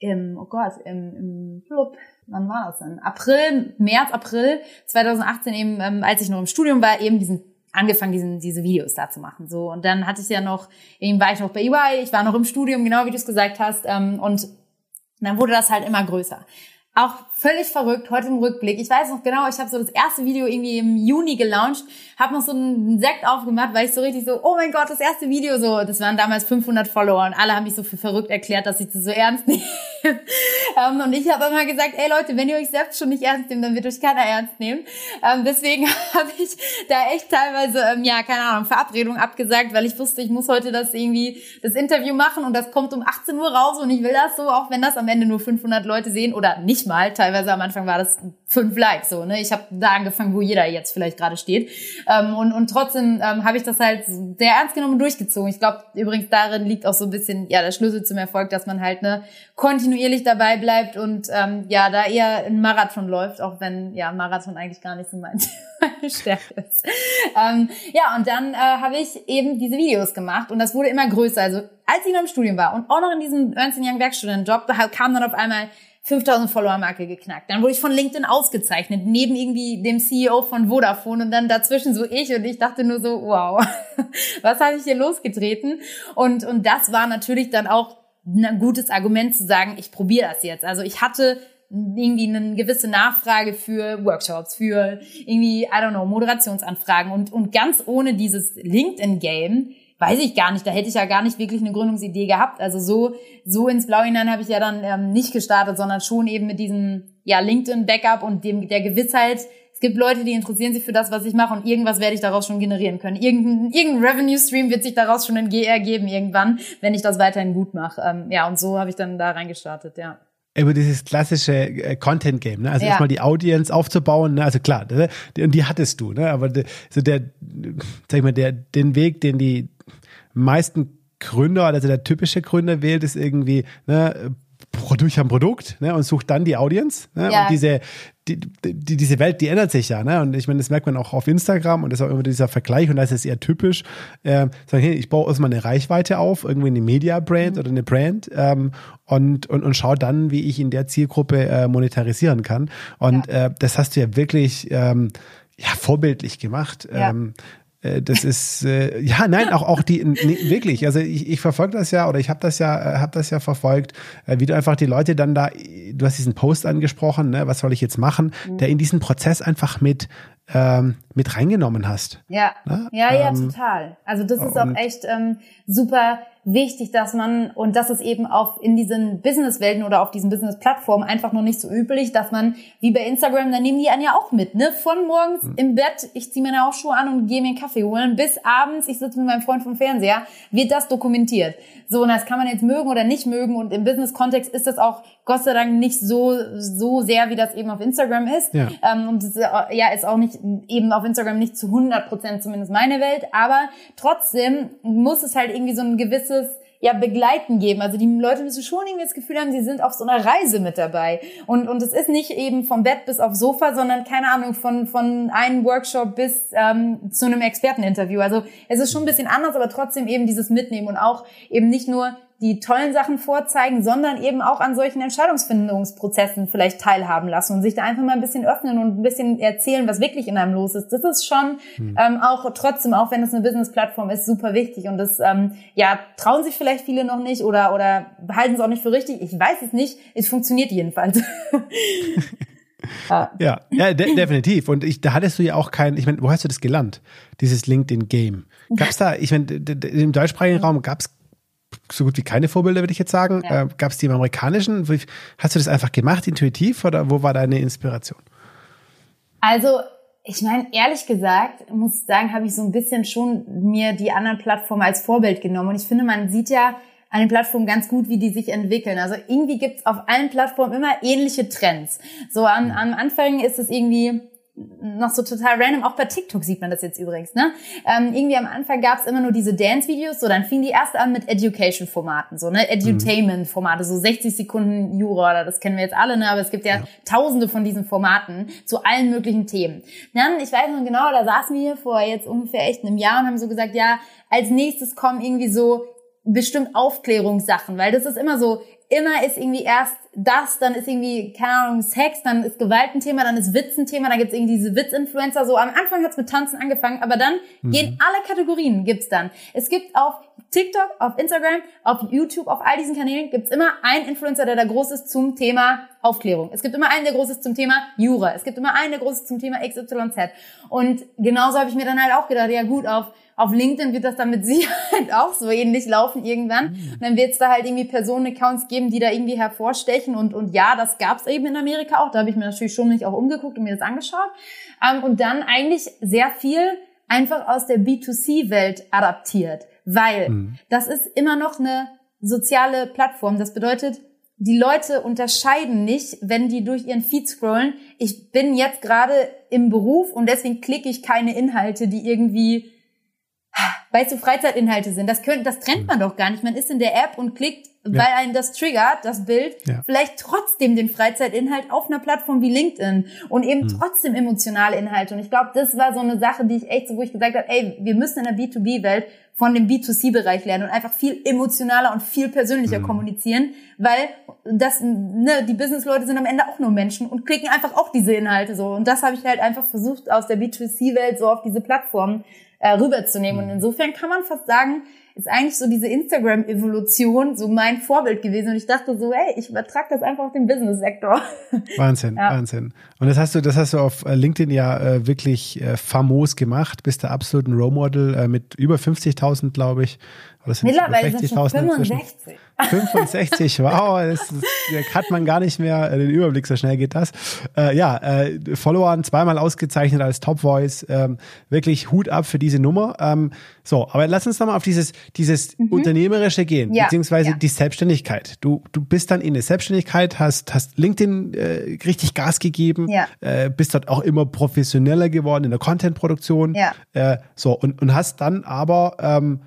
im, oh Gott, im, im Club, wann war das denn? April, März, April 2018 eben, ähm, als ich noch im Studium war, eben diesen angefangen, diesen, diese Videos da zu machen. So und dann hatte ich ja noch, eben war ich noch bei EY, ich war noch im Studium, genau wie du es gesagt hast, ähm, und dann wurde das halt immer größer. Auch völlig verrückt, heute im Rückblick. Ich weiß noch genau, ich habe so das erste Video irgendwie im Juni gelauncht, habe noch so einen Sekt aufgemacht, weil ich so richtig so, oh mein Gott, das erste Video so, das waren damals 500 Follower und alle haben mich so für verrückt erklärt, dass ich das so ernst nehme. ähm, und ich habe immer gesagt, ey Leute, wenn ihr euch selbst schon nicht ernst nehmt, dann wird euch keiner ernst nehmen. Ähm, deswegen habe ich da echt teilweise, ähm, ja, keine Ahnung, Verabredung abgesagt, weil ich wusste, ich muss heute das irgendwie, das Interview machen und das kommt um 18 Uhr raus und ich will das so, auch wenn das am Ende nur 500 Leute sehen oder nicht mal. Teilweise am Anfang war das fünf Likes so. Ne? Ich habe da angefangen, wo jeder jetzt vielleicht gerade steht. Ähm, und, und trotzdem ähm, habe ich das halt sehr ernst genommen und durchgezogen. Ich glaube, übrigens darin liegt auch so ein bisschen ja der Schlüssel zum Erfolg, dass man halt ne kontinuierlich dabei bleibt und ähm, ja da eher ein Marathon läuft, auch wenn ja Marathon eigentlich gar nicht so mein. Ähm, ja, und dann äh, habe ich eben diese Videos gemacht und das wurde immer größer. Also als ich noch im Studium war und auch noch in diesem Ernst Young Werkstudentenjob, kam dann auf einmal 5000 Follower-Marke geknackt. Dann wurde ich von LinkedIn ausgezeichnet, neben irgendwie dem CEO von Vodafone und dann dazwischen so ich und ich dachte nur so, wow, was habe ich hier losgetreten? Und, und das war natürlich dann auch ein gutes Argument zu sagen, ich probiere das jetzt. Also ich hatte irgendwie eine gewisse Nachfrage für Workshops, für irgendwie, I don't know, Moderationsanfragen und, und ganz ohne dieses LinkedIn-Game weiß ich gar nicht, da hätte ich ja gar nicht wirklich eine Gründungsidee gehabt. Also so, so ins Blau hinein habe ich ja dann ähm, nicht gestartet, sondern schon eben mit diesem ja, LinkedIn-Backup und dem, der Gewissheit, es gibt Leute, die interessieren sich für das, was ich mache und irgendwas werde ich daraus schon generieren können. Irgendein, irgendein Revenue-Stream wird sich daraus schon in GR ergeben irgendwann, wenn ich das weiterhin gut mache. Ähm, ja, und so habe ich dann da reingestartet, ja über dieses klassische äh, Content Game, ne? Also ja. erstmal die Audience aufzubauen, ne? Also klar, ne? und die hattest du, ne? Aber so der, sag ich mal, der den Weg, den die meisten Gründer, also der typische Gründer wählt, ist irgendwie, ne, durch ein Produkt ne, und sucht dann die Audience. Ne, ja. Und diese, die, die, diese Welt, die ändert sich ja. Ne? Und ich meine, das merkt man auch auf Instagram und das ist auch immer dieser Vergleich und da ist es eher typisch. Äh, sagen, hey, ich baue erstmal eine Reichweite auf, irgendwie eine Media-Brand mhm. oder eine Brand ähm, und, und, und schaue dann, wie ich in der Zielgruppe äh, monetarisieren kann. Und ja. äh, das hast du ja wirklich ähm, ja, vorbildlich gemacht. Ja. Ähm, äh, das ist äh, ja nein auch auch die nee, wirklich also ich, ich verfolge das ja oder ich habe das ja äh, habe das ja verfolgt äh, wie du einfach die Leute dann da du hast diesen Post angesprochen ne was soll ich jetzt machen mhm. der in diesen Prozess einfach mit ähm, mit reingenommen hast ja ne? ja ja ähm, total also das ist auch echt ähm, super wichtig, dass man, und das ist eben auch in diesen Businesswelten oder auf diesen Business-Plattformen einfach noch nicht so üblich, dass man, wie bei Instagram, da nehmen die einen ja auch mit, ne? Von morgens mhm. im Bett, ich ziehe meine Hausschuhe an und gehe mir einen Kaffee holen, bis abends, ich sitze mit meinem Freund vom Fernseher, wird das dokumentiert. So, und das kann man jetzt mögen oder nicht mögen, und im Business-Kontext ist das auch Gott sei Dank nicht so, so sehr, wie das eben auf Instagram ist. Ja. Ähm, und das, ja, ist auch nicht, eben auf Instagram nicht zu 100 Prozent zumindest meine Welt, aber trotzdem muss es halt irgendwie so ein gewisses ja, Begleiten geben. Also die Leute müssen schon irgendwie das Gefühl haben, sie sind auf so einer Reise mit dabei. Und, und es ist nicht eben vom Bett bis aufs Sofa, sondern keine Ahnung, von, von einem Workshop bis ähm, zu einem Experteninterview. Also es ist schon ein bisschen anders, aber trotzdem eben dieses Mitnehmen und auch eben nicht nur die tollen Sachen vorzeigen, sondern eben auch an solchen Entscheidungsfindungsprozessen vielleicht teilhaben lassen und sich da einfach mal ein bisschen öffnen und ein bisschen erzählen, was wirklich in einem los ist. Das ist schon hm. ähm, auch trotzdem, auch wenn es eine Business-Plattform ist, super wichtig. Und das ähm, ja trauen sich vielleicht viele noch nicht oder oder halten es auch nicht für richtig. Ich weiß es nicht. Es funktioniert jedenfalls. ja, ja, de definitiv. Und ich, da hattest du ja auch kein, ich meine, wo hast du das gelernt? Dieses LinkedIn-Game. Gab's da, ich meine, im deutschsprachigen Raum gab's so gut wie keine Vorbilder, würde ich jetzt sagen. Ja. Äh, Gab es die im amerikanischen? Hast du das einfach gemacht, intuitiv, oder wo war deine Inspiration? Also, ich meine, ehrlich gesagt, muss ich sagen, habe ich so ein bisschen schon mir die anderen Plattformen als Vorbild genommen. Und ich finde, man sieht ja an den Plattformen ganz gut, wie die sich entwickeln. Also irgendwie gibt's auf allen Plattformen immer ähnliche Trends. So am, am Anfang ist es irgendwie noch so total random, auch bei TikTok sieht man das jetzt übrigens, ne? Ähm, irgendwie am Anfang gab es immer nur diese Dance-Videos, so dann fingen die erst an mit Education-Formaten, so, ne? Edutainment-Formate, so 60 Sekunden Jura, oder das kennen wir jetzt alle, ne? Aber es gibt ja, ja, tausende von diesen Formaten zu allen möglichen Themen. Dann, ich weiß noch genau, da saßen wir hier vor jetzt ungefähr echt einem Jahr und haben so gesagt, ja, als nächstes kommen irgendwie so bestimmt Aufklärungssachen, weil das ist immer so, immer ist irgendwie erst das, dann ist irgendwie, keine Ahnung, Sex, dann ist Gewalt ein Thema, dann ist Witz ein Thema, dann gibt's irgendwie diese Witzinfluencer. So am Anfang hat's mit Tanzen angefangen, aber dann mhm. gehen alle Kategorien gibt's dann. Es gibt auf TikTok, auf Instagram, auf YouTube, auf all diesen Kanälen gibt's immer einen Influencer, der da groß ist zum Thema Aufklärung. Es gibt immer einen, der groß ist zum Thema Jura. Es gibt immer einen, der groß ist zum Thema XYZ. Und genauso habe ich mir dann halt auch gedacht, ja gut, auf auf LinkedIn wird das dann mit Sicherheit auch so ähnlich laufen irgendwann. Mhm. Und dann wird es da halt irgendwie Personenaccounts geben, die da irgendwie hervorstechen. Und, und ja, das gab es eben in Amerika auch. Da habe ich mir natürlich schon nicht auch umgeguckt und mir das angeschaut. Ähm, und dann eigentlich sehr viel einfach aus der B2C-Welt adaptiert. Weil mhm. das ist immer noch eine soziale Plattform. Das bedeutet, die Leute unterscheiden nicht, wenn die durch ihren Feed scrollen. Ich bin jetzt gerade im Beruf und deswegen klicke ich keine Inhalte, die irgendwie weil es so Freizeitinhalte sind. Das, könnte, das trennt man doch gar nicht. Man ist in der App und klickt, weil ja. einen das triggert, das Bild, ja. vielleicht trotzdem den Freizeitinhalt auf einer Plattform wie LinkedIn und eben mhm. trotzdem emotionale Inhalte. Und ich glaube, das war so eine Sache, die ich echt so, wo ich gesagt habe, ey, wir müssen in der B2B-Welt von dem B2C-Bereich lernen und einfach viel emotionaler und viel persönlicher mhm. kommunizieren, weil das, ne, die Business-Leute sind am Ende auch nur Menschen und klicken einfach auch diese Inhalte so. Und das habe ich halt einfach versucht, aus der B2C-Welt so auf diese Plattform äh, rüberzunehmen. Und mhm. insofern kann man fast sagen, ist eigentlich so diese Instagram-Evolution so mein Vorbild gewesen. Und ich dachte so, hey, ich übertrage das einfach auf den Business-Sektor. Wahnsinn, ja. Wahnsinn. Und das hast du, das hast du auf äh, LinkedIn ja äh, wirklich äh, famos gemacht, bist der absoluten Role Model äh, mit über 50.000, glaube ich. Mittlerweile sind es 65. 65, wow, das, das, das, hat man gar nicht mehr äh, den Überblick, so schnell geht das. Äh, ja, äh, Followern zweimal ausgezeichnet als Top Voice, ähm, wirklich Hut ab für diese Nummer. Ähm, so, aber lass uns nochmal auf dieses, dieses mhm. Unternehmerische gehen, ja, beziehungsweise ja. die Selbstständigkeit. Du, du bist dann in der Selbstständigkeit, hast, hast LinkedIn äh, richtig Gas gegeben, ja. äh, bist dort auch immer professioneller geworden in der Content-Produktion. Ja. Äh, so, und, und hast dann aber ähm,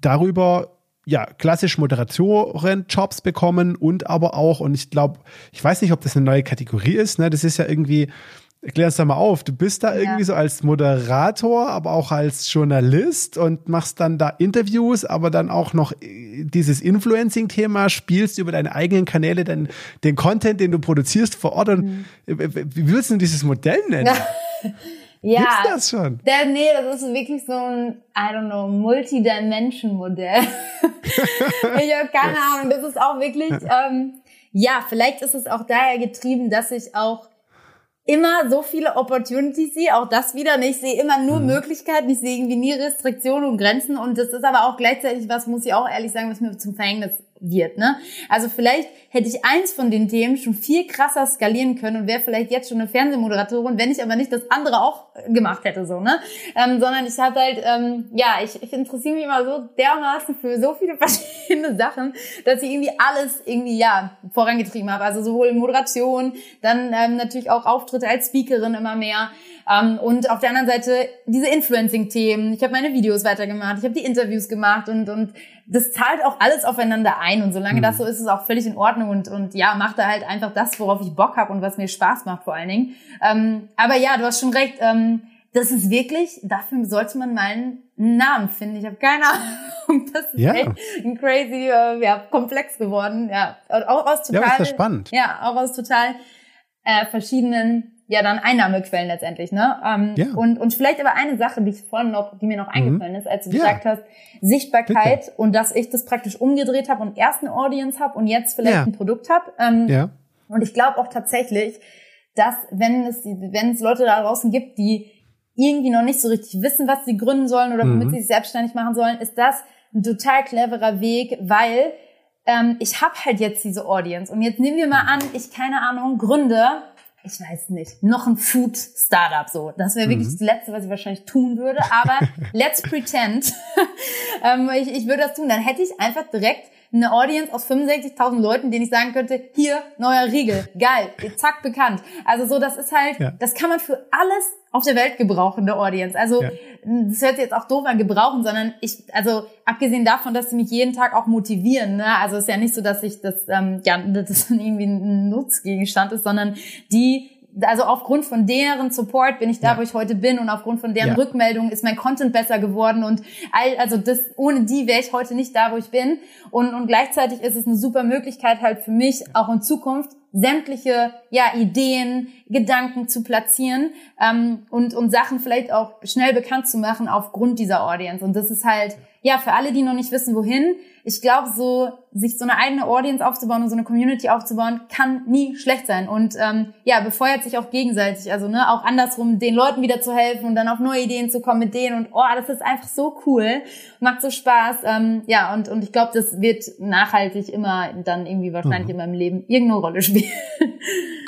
darüber ja, klassisch Moderatoren-Jobs bekommen und aber auch, und ich glaube, ich weiß nicht, ob das eine neue Kategorie ist, ne? Das ist ja irgendwie, erklär es da mal auf, du bist da ja. irgendwie so als Moderator, aber auch als Journalist und machst dann da Interviews, aber dann auch noch äh, dieses Influencing-Thema, spielst über deine eigenen Kanäle den, den Content, den du produzierst vor Ort. Und mhm. wie würdest du dieses Modell nennen? Ja. Ja. Gibt's das schon? Der, nee, das ist wirklich so ein, I don't know, Multidimension-Modell. ich habe keine Ahnung. Das ist auch wirklich, ähm, ja, vielleicht ist es auch daher getrieben, dass ich auch immer so viele Opportunities sehe, auch das wieder. Ich sehe immer nur mhm. Möglichkeiten, ich sehe irgendwie nie Restriktionen und Grenzen und das ist aber auch gleichzeitig was, muss ich auch ehrlich sagen, was mir zum Verhängnis wird. Ne? Also vielleicht hätte ich eins von den Themen schon viel krasser skalieren können und wäre vielleicht jetzt schon eine Fernsehmoderatorin, wenn ich aber nicht das andere auch gemacht hätte, so, ne? Ähm, sondern ich hatte halt, ähm, ja, ich, ich interessiere mich immer so dermaßen für so viele verschiedene Sachen, dass ich irgendwie alles irgendwie, ja, vorangetrieben habe. Also sowohl Moderation, dann ähm, natürlich auch Auftritte als Speakerin immer mehr. Ähm, und auf der anderen Seite diese Influencing-Themen. Ich habe meine Videos weitergemacht, ich habe die Interviews gemacht und, und das zahlt auch alles aufeinander ein. Und solange mhm. das so ist, ist es auch völlig in Ordnung und, und ja, macht da halt einfach das, worauf ich Bock habe und was mir Spaß macht vor allen Dingen. Ähm, aber ja, du hast schon recht. Ähm, das ist wirklich, dafür sollte man mal einen Namen finden. Ich habe keine Ahnung. Das ist ja. echt ein crazy, äh, ja, komplex geworden. Ja, auch aus total. Ja, das ist spannend. Ja, auch aus total äh, verschiedenen ja dann Einnahmequellen letztendlich, ne? Ähm, ja. und, und vielleicht aber eine Sache, die ich vorhin noch, die mir noch mhm. eingefallen ist, als du ja. gesagt hast, Sichtbarkeit Bitte. und dass ich das praktisch umgedreht habe und erst eine Audience habe und jetzt vielleicht ja. ein Produkt habe. Ähm, ja. Und ich glaube auch tatsächlich, dass wenn es, wenn es Leute da draußen gibt, die irgendwie noch nicht so richtig wissen, was sie gründen sollen oder womit mhm. sie sich selbstständig machen sollen, ist das ein total cleverer Weg, weil ähm, ich habe halt jetzt diese Audience und jetzt nehmen wir mal an, ich keine Ahnung gründe ich weiß nicht, noch ein Food-Startup so. Das wäre wirklich mhm. das Letzte, was ich wahrscheinlich tun würde. Aber let's pretend, ähm, ich, ich würde das tun. Dann hätte ich einfach direkt eine Audience aus 65.000 Leuten, denen ich sagen könnte, hier, neuer Riegel, geil, zack, bekannt. Also so, das ist halt, ja. das kann man für alles auf der Welt gebrauchen, eine Audience. Also ja. das hört sich jetzt auch doof an, gebrauchen, sondern ich, also abgesehen davon, dass sie mich jeden Tag auch motivieren, ne? also es ist ja nicht so, dass ich das, ähm, ja, das irgendwie ein Nutzgegenstand ist, sondern die also aufgrund von deren Support bin ich da, ja. wo ich heute bin und aufgrund von deren ja. Rückmeldungen ist mein Content besser geworden und all, also das, ohne die wäre ich heute nicht da, wo ich bin und, und gleichzeitig ist es eine super Möglichkeit halt für mich auch in Zukunft sämtliche ja, Ideen, Gedanken zu platzieren ähm, und, und Sachen vielleicht auch schnell bekannt zu machen aufgrund dieser Audience. Und das ist halt, ja, für alle, die noch nicht wissen, wohin, ich glaube, so sich so eine eigene Audience aufzubauen und so eine Community aufzubauen, kann nie schlecht sein. Und ähm, ja, befeuert sich auch gegenseitig. Also ne, auch andersrum den Leuten wieder zu helfen und dann auf neue Ideen zu kommen mit denen. Und oh, das ist einfach so cool, macht so Spaß. Ähm, ja, und und ich glaube, das wird nachhaltig immer dann irgendwie wahrscheinlich mhm. in meinem Leben irgendeine Rolle spielen.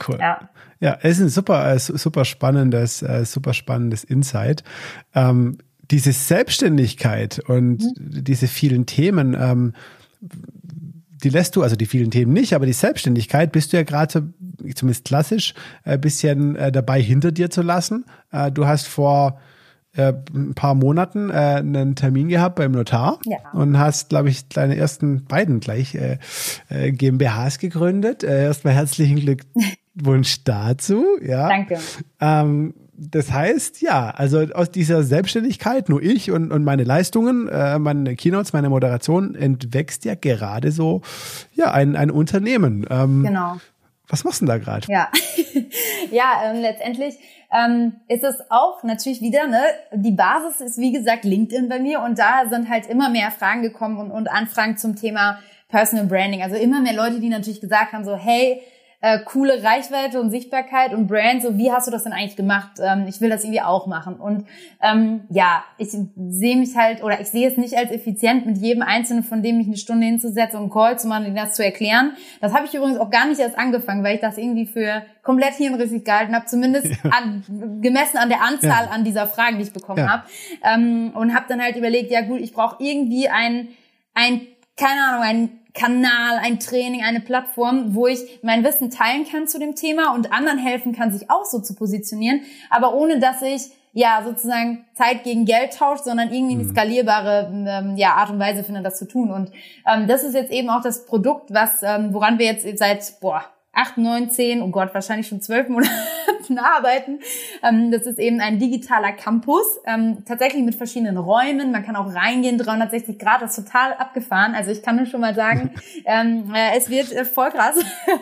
Cool. Ja. Ja, es ist ein super, äh, super spannendes, äh, super spannendes Insight. Ähm, diese Selbstständigkeit und mhm. diese vielen Themen, ähm, die lässt du, also die vielen Themen nicht, aber die Selbstständigkeit bist du ja gerade, zumindest klassisch, ein äh, bisschen äh, dabei hinter dir zu lassen. Äh, du hast vor äh, ein paar Monaten äh, einen Termin gehabt beim Notar ja. und hast, glaube ich, deine ersten beiden gleich äh, äh, GmbHs gegründet. Äh, erstmal herzlichen Glückwunsch dazu. Ja. Danke. Ähm, das heißt, ja, also aus dieser Selbstständigkeit, nur ich und, und meine Leistungen, äh, meine Keynotes, meine Moderation, entwächst ja gerade so ja ein, ein Unternehmen. Ähm, genau. Was machst du denn da gerade? Ja, ja ähm, letztendlich ähm, ist es auch natürlich wieder, ne, die Basis ist wie gesagt LinkedIn bei mir und da sind halt immer mehr Fragen gekommen und, und Anfragen zum Thema Personal Branding. Also immer mehr Leute, die natürlich gesagt haben, so, hey, äh, coole Reichweite und Sichtbarkeit und Brand. So, wie hast du das denn eigentlich gemacht? Ähm, ich will das irgendwie auch machen. Und ähm, ja, ich sehe mich halt oder ich sehe es nicht als effizient, mit jedem Einzelnen von dem mich eine Stunde hinzusetzen und einen Call zu machen, das zu erklären. Das habe ich übrigens auch gar nicht erst angefangen, weil ich das irgendwie für komplett hirnrissig gehalten habe, zumindest ja. an, gemessen an der Anzahl ja. an dieser Fragen, die ich bekommen ja. habe. Ähm, und habe dann halt überlegt, ja gut, ich brauche irgendwie ein, ein, keine Ahnung, ein Kanal, ein Training, eine Plattform, wo ich mein Wissen teilen kann zu dem Thema und anderen helfen kann, sich auch so zu positionieren, aber ohne dass ich ja sozusagen Zeit gegen Geld tauscht, sondern irgendwie eine mhm. skalierbare ähm, ja, Art und Weise finde, das zu tun. Und ähm, das ist jetzt eben auch das Produkt, was ähm, woran wir jetzt seit boah acht, neun, zehn, oh Gott, wahrscheinlich schon zwölf Monaten arbeiten. Ähm, das ist eben ein digitaler Campus, ähm, tatsächlich mit verschiedenen Räumen. Man kann auch reingehen, 360 Grad, das ist total abgefahren. Also ich kann nur schon mal sagen, ähm, äh, es wird äh, voll krass.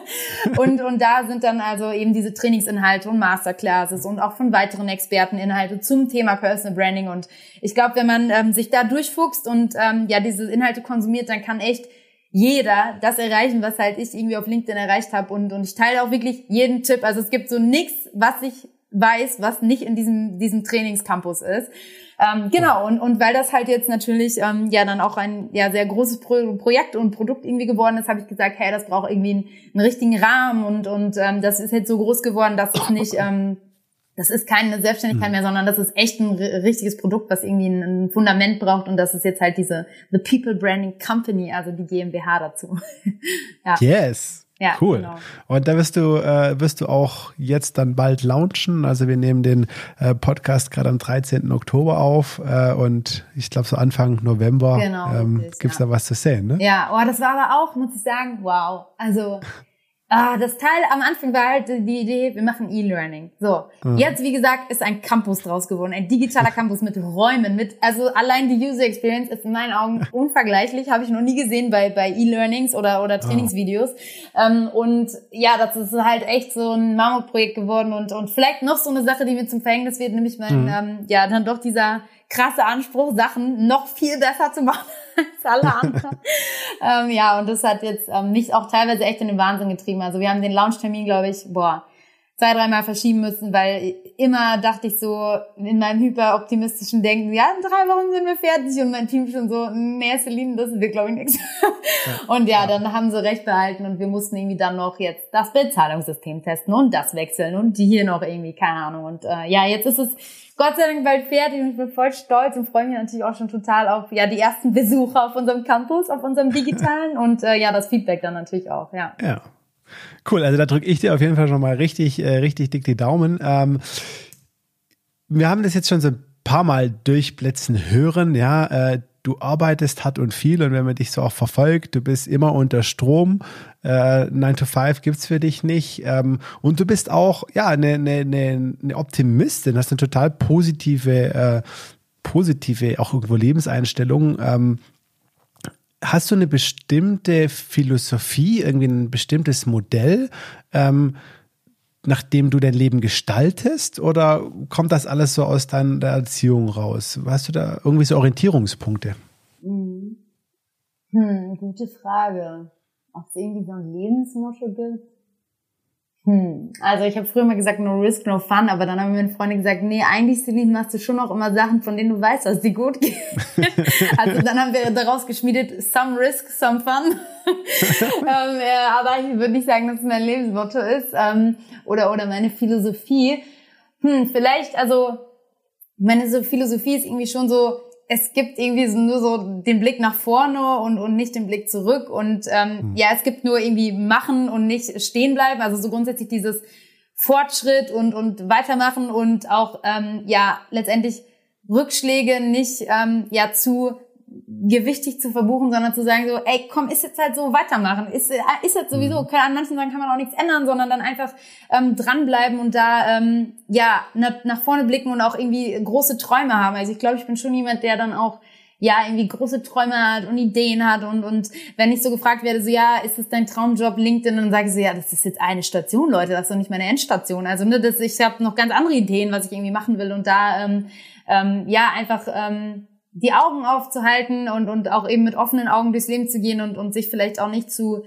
und, und da sind dann also eben diese Trainingsinhalte und Masterclasses und auch von weiteren Experten Inhalte zum Thema Personal Branding. Und ich glaube, wenn man sich da durchfuchst und ja diese Inhalte konsumiert, dann kann echt jeder das erreichen, was halt ich irgendwie auf LinkedIn erreicht habe. Und, und ich teile auch wirklich jeden Tipp. Also es gibt so nichts, was ich weiß, was nicht in diesem, diesem Trainingscampus ist. Ähm, genau, und, und weil das halt jetzt natürlich ähm, ja dann auch ein ja sehr großes Pro Projekt und Produkt irgendwie geworden ist, habe ich gesagt, hey, das braucht irgendwie einen, einen richtigen Rahmen und, und ähm, das ist jetzt so groß geworden, dass es nicht ähm, das ist keine Selbstständigkeit mhm. mehr, sondern das ist echt ein richtiges Produkt, was irgendwie ein Fundament braucht und das ist jetzt halt diese The People Branding Company, also die GmbH dazu. ja. Yes. Ja, cool. Genau. Und da wirst du, äh, wirst du auch jetzt dann bald launchen. Also wir nehmen den äh, Podcast gerade am 13. Oktober auf äh, und ich glaube so Anfang November genau, ähm, gibt es ja. da was zu sehen. Ne? Ja, oh, das war aber auch, muss ich sagen, wow. Also Ah, das Teil am Anfang war halt die Idee, wir machen E-Learning. So, mhm. jetzt wie gesagt ist ein Campus draus geworden, ein digitaler Campus mit Räumen, mit also allein die User Experience ist in meinen Augen unvergleichlich, habe ich noch nie gesehen bei bei E-Learnings oder oder Trainingsvideos. Mhm. Ähm, und ja, das ist halt echt so ein Mammutprojekt geworden und und vielleicht noch so eine Sache, die mir zum Verhängnis wird, nämlich mein mhm. ähm, ja dann doch dieser krasse Anspruch, Sachen noch viel besser zu machen als alle anderen. ähm, ja, und das hat jetzt ähm, mich auch teilweise echt in den Wahnsinn getrieben. Also wir haben den Launchtermin, glaube ich, boah, zwei, dreimal verschieben müssen, weil immer dachte ich so in meinem hyperoptimistischen Denken, ja, in drei Wochen sind wir fertig und mein Team schon so, nee, Celine, das wird, glaube ich, nichts. Ja. Und ja, dann haben sie recht behalten und wir mussten irgendwie dann noch jetzt das Bezahlungssystem testen und das wechseln und die hier noch irgendwie, keine Ahnung. Und äh, ja, jetzt ist es Gott sei Dank bald fertig und ich bin voll stolz und freue mich natürlich auch schon total auf ja die ersten Besucher auf unserem Campus, auf unserem digitalen und äh, ja, das Feedback dann natürlich auch, ja. Ja. Cool, also da drücke ich dir auf jeden Fall schon mal richtig, äh, richtig dick die Daumen. Ähm, wir haben das jetzt schon so ein paar Mal durchblitzen hören, ja. Äh, du arbeitest hart und viel und wenn man dich so auch verfolgt, du bist immer unter Strom, äh, 9 to 5 gibt's für dich nicht ähm, und du bist auch, ja, eine, eine, eine, eine Optimistin, hast eine total positive, äh, positive, auch irgendwo Lebenseinstellung. Ähm, hast du eine bestimmte Philosophie, irgendwie ein bestimmtes Modell, ähm, nachdem du dein Leben gestaltest? Oder kommt das alles so aus deiner Erziehung raus? Hast du da irgendwie so Orientierungspunkte? Hm, hm gute Frage. Ob es irgendwie so ein Lebensmotto gibt? Hm. Also ich habe früher mal gesagt, no risk, no fun, aber dann haben mir meine Freunde gesagt, nee, eigentlich Celine, machst du schon noch immer Sachen, von denen du weißt, dass die gut gehen. also dann haben wir daraus geschmiedet, some risk, some fun. ähm, ja, aber ich würde nicht sagen, dass es mein Lebensmotto ist ähm, oder, oder meine Philosophie. Hm, vielleicht, also meine so Philosophie ist irgendwie schon so, es gibt irgendwie nur so den Blick nach vorne und, und nicht den Blick zurück. Und ähm, mhm. ja, es gibt nur irgendwie machen und nicht stehen bleiben. Also so grundsätzlich dieses Fortschritt und, und weitermachen und auch ähm, ja letztendlich Rückschläge nicht ähm, ja zu gewichtig zu verbuchen, sondern zu sagen so, ey, komm, ist jetzt halt so, weitermachen. Ist, äh, ist jetzt sowieso, mhm. kann, an manchen Sachen kann man auch nichts ändern, sondern dann einfach ähm, dranbleiben und da ähm, ja nach, nach vorne blicken und auch irgendwie große Träume haben. Also ich glaube, ich bin schon jemand, der dann auch ja, irgendwie große Träume hat und Ideen hat und, und wenn ich so gefragt werde, so, ja, ist das dein Traumjob LinkedIn? dann sage ich so, ja, das ist jetzt eine Station, Leute, das ist doch nicht meine Endstation. Also, ne, das, ich habe noch ganz andere Ideen, was ich irgendwie machen will und da, ähm, ähm, ja, einfach, ähm, die Augen aufzuhalten und, und auch eben mit offenen Augen durchs Leben zu gehen und, und sich vielleicht auch nicht zu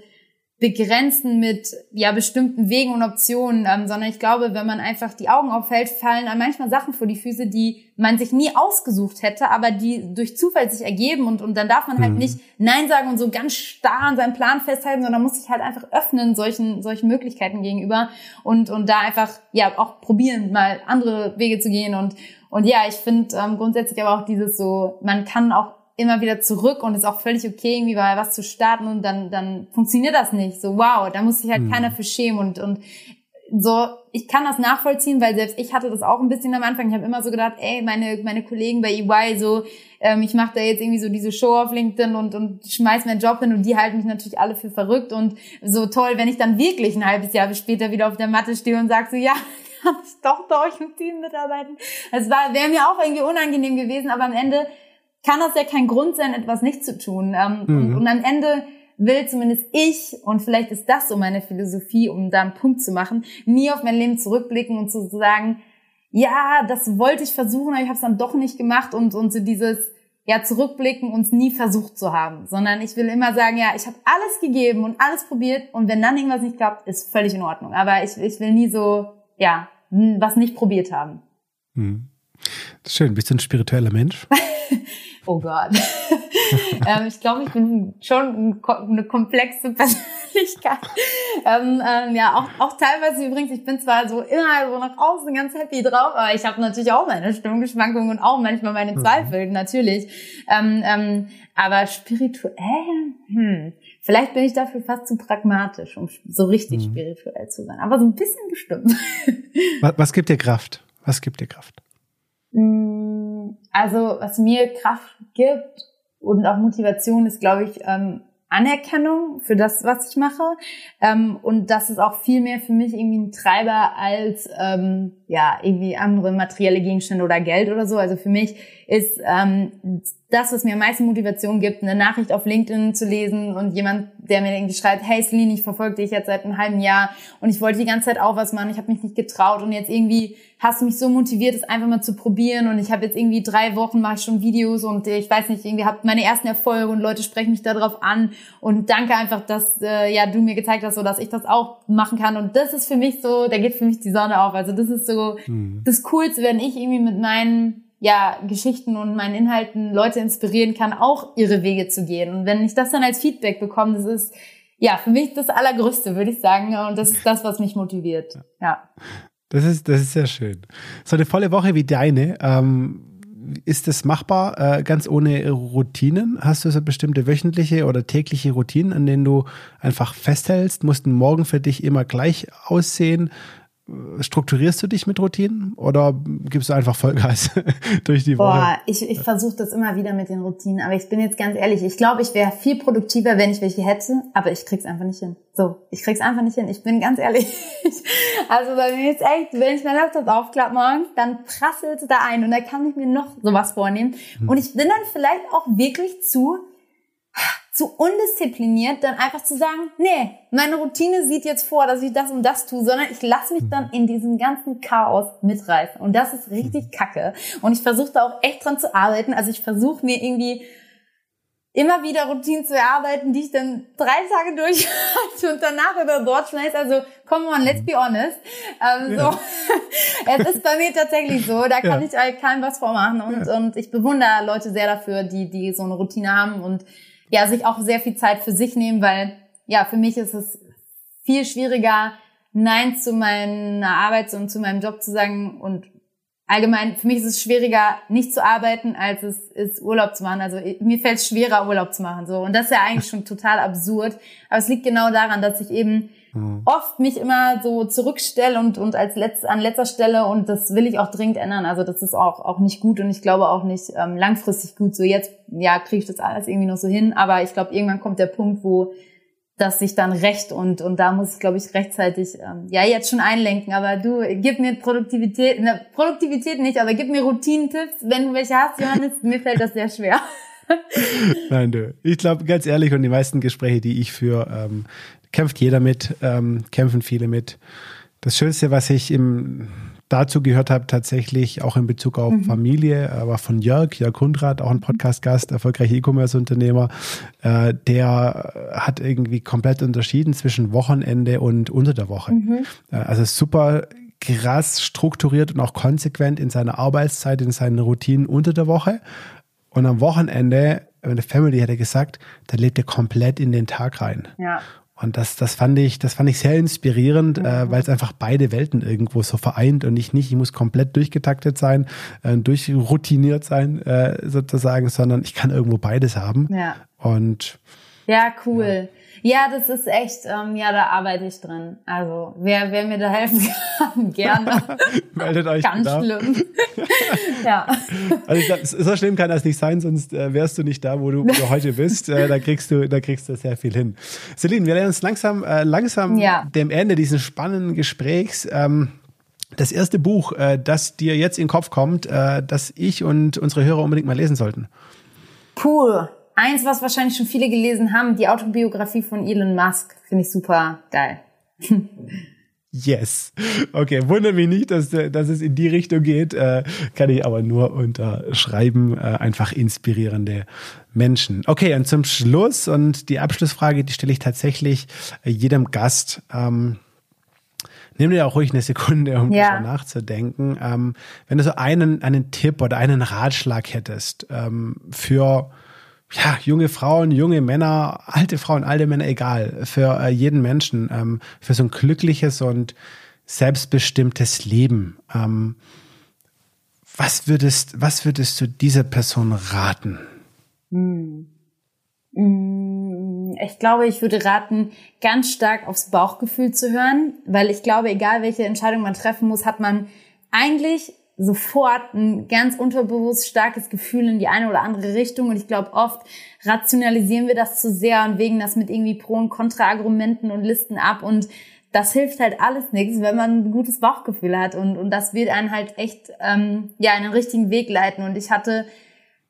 begrenzen mit ja bestimmten Wegen und Optionen, ähm, sondern ich glaube, wenn man einfach die Augen aufhält, fallen einem manchmal Sachen vor die Füße, die man sich nie ausgesucht hätte, aber die durch Zufall sich ergeben und, und dann darf man halt mhm. nicht Nein sagen und so ganz starr an seinem Plan festhalten, sondern muss sich halt einfach öffnen solchen, solchen Möglichkeiten gegenüber und, und da einfach ja auch probieren, mal andere Wege zu gehen und, und ja, ich finde ähm, grundsätzlich aber auch dieses so, man kann auch immer wieder zurück und ist auch völlig okay, irgendwie mal was zu starten und dann, dann funktioniert das nicht. So, wow, da muss sich halt mhm. keiner für schämen und, und so, ich kann das nachvollziehen, weil selbst ich hatte das auch ein bisschen am Anfang. Ich habe immer so gedacht, ey, meine, meine Kollegen bei EY, so, ähm, ich mache da jetzt irgendwie so diese Show auf LinkedIn und, und schmeiß meinen Job hin und die halten mich natürlich alle für verrückt und so toll, wenn ich dann wirklich ein halbes Jahr später wieder auf der Matte stehe und sag so, ja, kann ich doch bei euch im Team mitarbeiten. Es war, wäre mir auch irgendwie unangenehm gewesen, aber am Ende kann das ja kein Grund sein, etwas nicht zu tun. Ähm, mhm. und, und am Ende will zumindest ich, und vielleicht ist das so meine Philosophie, um da einen Punkt zu machen, nie auf mein Leben zurückblicken und zu sagen, ja, das wollte ich versuchen, aber ich habe es dann doch nicht gemacht und, und so dieses, ja, zurückblicken und es nie versucht zu haben, sondern ich will immer sagen, ja, ich habe alles gegeben und alles probiert und wenn dann irgendwas nicht klappt, ist völlig in Ordnung. Aber ich, ich will nie so, ja, was nicht probiert haben. Hm. Schön. Bist du ein spiritueller Mensch? oh Gott. ähm, ich glaube, ich bin schon eine komplexe Persönlichkeit. ähm, ähm, ja, auch, auch teilweise übrigens, ich bin zwar so immer so nach außen ganz happy drauf, aber ich habe natürlich auch meine Stimmungsschwankungen und auch manchmal meine mhm. Zweifel, mhm. natürlich. Ähm, ähm, aber spirituell, hm, vielleicht bin ich dafür fast zu pragmatisch, um so richtig mhm. spirituell zu sein. Aber so ein bisschen bestimmt. was, was gibt dir Kraft? Was gibt dir Kraft? Mm, also was mir Kraft gibt und auch Motivation ist, glaube ich, ähm, Anerkennung für das, was ich mache. Ähm, und das ist auch viel mehr für mich irgendwie ein Treiber als ähm, ja irgendwie andere materielle Gegenstände oder Geld oder so. Also für mich ist ähm, das, was mir am meisten Motivation gibt, eine Nachricht auf LinkedIn zu lesen und jemand, der mir irgendwie schreibt, hey Celine, ich verfolge dich jetzt seit einem halben Jahr und ich wollte die ganze Zeit auch was machen, ich habe mich nicht getraut und jetzt irgendwie hast du mich so motiviert, es einfach mal zu probieren und ich habe jetzt irgendwie drei Wochen mache ich schon Videos und ich weiß nicht, irgendwie habe meine ersten Erfolge und Leute sprechen mich darauf an und danke einfach, dass äh, ja du mir gezeigt hast, so dass ich das auch machen kann und das ist für mich so, da geht für mich die Sonne auf. Also das ist so mhm. das Coolste, wenn ich irgendwie mit meinen ja, Geschichten und meinen Inhalten Leute inspirieren kann, auch ihre Wege zu gehen. Und wenn ich das dann als Feedback bekomme, das ist ja für mich das Allergrößte, würde ich sagen. Und das ist das, was mich motiviert. Ja. Das ist, das ist sehr schön. So eine volle Woche wie deine, ähm, ist das machbar, äh, ganz ohne Routinen? Hast du so bestimmte wöchentliche oder tägliche Routinen, an denen du einfach festhältst? Mussten morgen für dich immer gleich aussehen? Strukturierst du dich mit Routinen oder gibst du einfach Vollgas durch die Woche? Boah, ich, ich versuche das immer wieder mit den Routinen, aber ich bin jetzt ganz ehrlich, ich glaube, ich wäre viel produktiver, wenn ich welche hätte, aber ich krieg's einfach nicht hin. So, ich krieg's einfach nicht hin. Ich bin ganz ehrlich. also bei mir ist echt, wenn ich mein Laptop aufklappe morgens, dann prasselt da ein und da kann ich mir noch sowas vornehmen. Hm. Und ich bin dann vielleicht auch wirklich zu zu undiszipliniert, dann einfach zu sagen, nee, meine Routine sieht jetzt vor, dass ich das und das tue, sondern ich lasse mich dann in diesem ganzen Chaos mitreißen. Und das ist richtig kacke. Und ich versuche da auch echt dran zu arbeiten. Also ich versuche mir irgendwie immer wieder Routinen zu erarbeiten, die ich dann drei Tage durchhalte und danach über Bord schmeiße. Also, come on, let's be honest. Ähm, ja. so. es ist bei mir tatsächlich so. Da kann ja. ich halt keinem was vormachen. Und, ja. und ich bewundere Leute sehr dafür, die, die so eine Routine haben und ja, sich auch sehr viel Zeit für sich nehmen, weil ja, für mich ist es viel schwieriger, Nein zu meiner Arbeit und zu meinem Job zu sagen und allgemein, für mich ist es schwieriger, nicht zu arbeiten, als es ist, Urlaub zu machen. Also mir fällt es schwerer, Urlaub zu machen. So. Und das ist ja eigentlich schon total absurd. Aber es liegt genau daran, dass ich eben mhm. oft mich immer so zurückstelle und, und als letzt, an letzter Stelle und das will ich auch dringend ändern. Also das ist auch, auch nicht gut und ich glaube auch nicht ähm, langfristig gut. So jetzt, ja, kriege ich das alles irgendwie noch so hin, aber ich glaube, irgendwann kommt der Punkt, wo das sich dann recht und und da muss ich glaube ich rechtzeitig ähm, ja jetzt schon einlenken aber du gib mir Produktivität ne, Produktivität nicht aber gib mir Routinentipps wenn du welche hast Johannes mir fällt das sehr schwer Nein, du. Ich glaube, ganz ehrlich, und die meisten Gespräche, die ich führe, ähm, kämpft jeder mit, ähm, kämpfen viele mit. Das Schönste, was ich im, dazu gehört habe, tatsächlich auch in Bezug auf mhm. Familie, war von Jörg, Jörg Hundrat, auch ein Podcast-Gast, erfolgreicher E-Commerce-Unternehmer. Äh, der hat irgendwie komplett unterschieden zwischen Wochenende und unter der Woche. Mhm. Äh, also super krass strukturiert und auch konsequent in seiner Arbeitszeit, in seinen Routinen unter der Woche. Und am Wochenende, meine Family hätte gesagt, da lebt er komplett in den Tag rein. Ja. Und das, das fand ich, das fand ich sehr inspirierend, mhm. äh, weil es einfach beide Welten irgendwo so vereint und ich nicht, ich muss komplett durchgetaktet sein, äh, durchroutiniert sein, äh, sozusagen, sondern ich kann irgendwo beides haben. Ja. Und ja, cool. Ja. Ja, das ist echt, ähm, ja, da arbeite ich dran. Also, wer, wer mir da helfen kann, gerne. Meldet euch. Ganz da. schlimm. ja. Also, ich glaub, so schlimm kann das nicht sein, sonst äh, wärst du nicht da, wo du, wo du heute bist. Äh, da kriegst du, da kriegst du sehr viel hin. Celine, wir lernen uns langsam, äh, langsam ja. dem Ende dieses spannenden Gesprächs. Ähm, das erste Buch, äh, das dir jetzt in den Kopf kommt, äh, das ich und unsere Hörer unbedingt mal lesen sollten. Puh, eins, was wahrscheinlich schon viele gelesen haben, die Autobiografie von Elon Musk. Finde ich super geil. Yes. Okay, wundert mich nicht, dass, dass es in die Richtung geht. Äh, kann ich aber nur unterschreiben. Äh, einfach inspirierende Menschen. Okay, und zum Schluss und die Abschlussfrage, die stelle ich tatsächlich äh, jedem Gast. Ähm, nimm dir auch ruhig eine Sekunde, um ja. darüber nachzudenken. Ähm, wenn du so einen, einen Tipp oder einen Ratschlag hättest ähm, für ja, junge Frauen, junge Männer, alte Frauen, alte Männer, egal, für äh, jeden Menschen, ähm, für so ein glückliches und selbstbestimmtes Leben. Ähm, was würdest, was würdest du dieser Person raten? Hm. hm. Ich glaube, ich würde raten, ganz stark aufs Bauchgefühl zu hören, weil ich glaube, egal welche Entscheidung man treffen muss, hat man eigentlich sofort ein ganz unterbewusst starkes Gefühl in die eine oder andere Richtung. Und ich glaube, oft rationalisieren wir das zu sehr und wägen das mit irgendwie Pro- und Kontra-Argumenten und Listen ab. Und das hilft halt alles nichts, wenn man ein gutes Bauchgefühl hat. Und, und das wird einen halt echt ähm, ja in den richtigen Weg leiten. Und ich hatte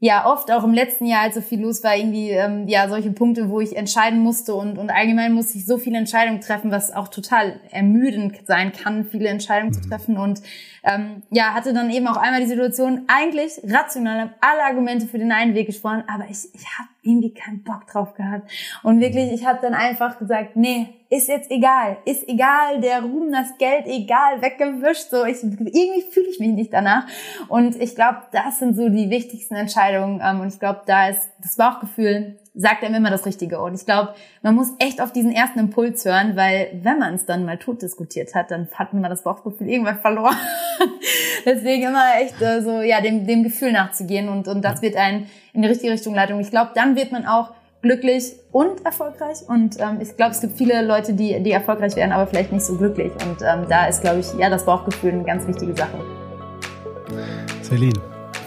ja oft auch im letzten Jahr, als so viel los war, irgendwie ähm, ja solche Punkte, wo ich entscheiden musste und, und allgemein musste ich so viele Entscheidungen treffen, was auch total ermüdend sein kann, viele Entscheidungen mhm. zu treffen und ähm, ja, hatte dann eben auch einmal die Situation, eigentlich rational alle Argumente für den einen Weg gesprochen, aber ich, ich habe irgendwie keinen Bock drauf gehabt. Und wirklich, ich habe dann einfach gesagt, nee, ist jetzt egal, ist egal, der Ruhm, das Geld, egal, weggewischt. So, ich, irgendwie fühle ich mich nicht danach. Und ich glaube, das sind so die wichtigsten Entscheidungen. Ähm, und ich glaube, da ist das Bauchgefühl sagt einem immer das Richtige. Und ich glaube, man muss echt auf diesen ersten Impuls hören, weil wenn man es dann mal tot diskutiert hat, dann hat man das Bauchgefühl irgendwann verloren. Deswegen immer echt äh, so, ja, dem, dem Gefühl nachzugehen und, und das wird einen in die richtige Richtung leiten. Und ich glaube, dann wird man auch glücklich und erfolgreich. Und ähm, ich glaube, es gibt viele Leute, die, die erfolgreich werden, aber vielleicht nicht so glücklich. Und ähm, da ist, glaube ich, ja, das Bauchgefühl eine ganz wichtige Sache. Celine,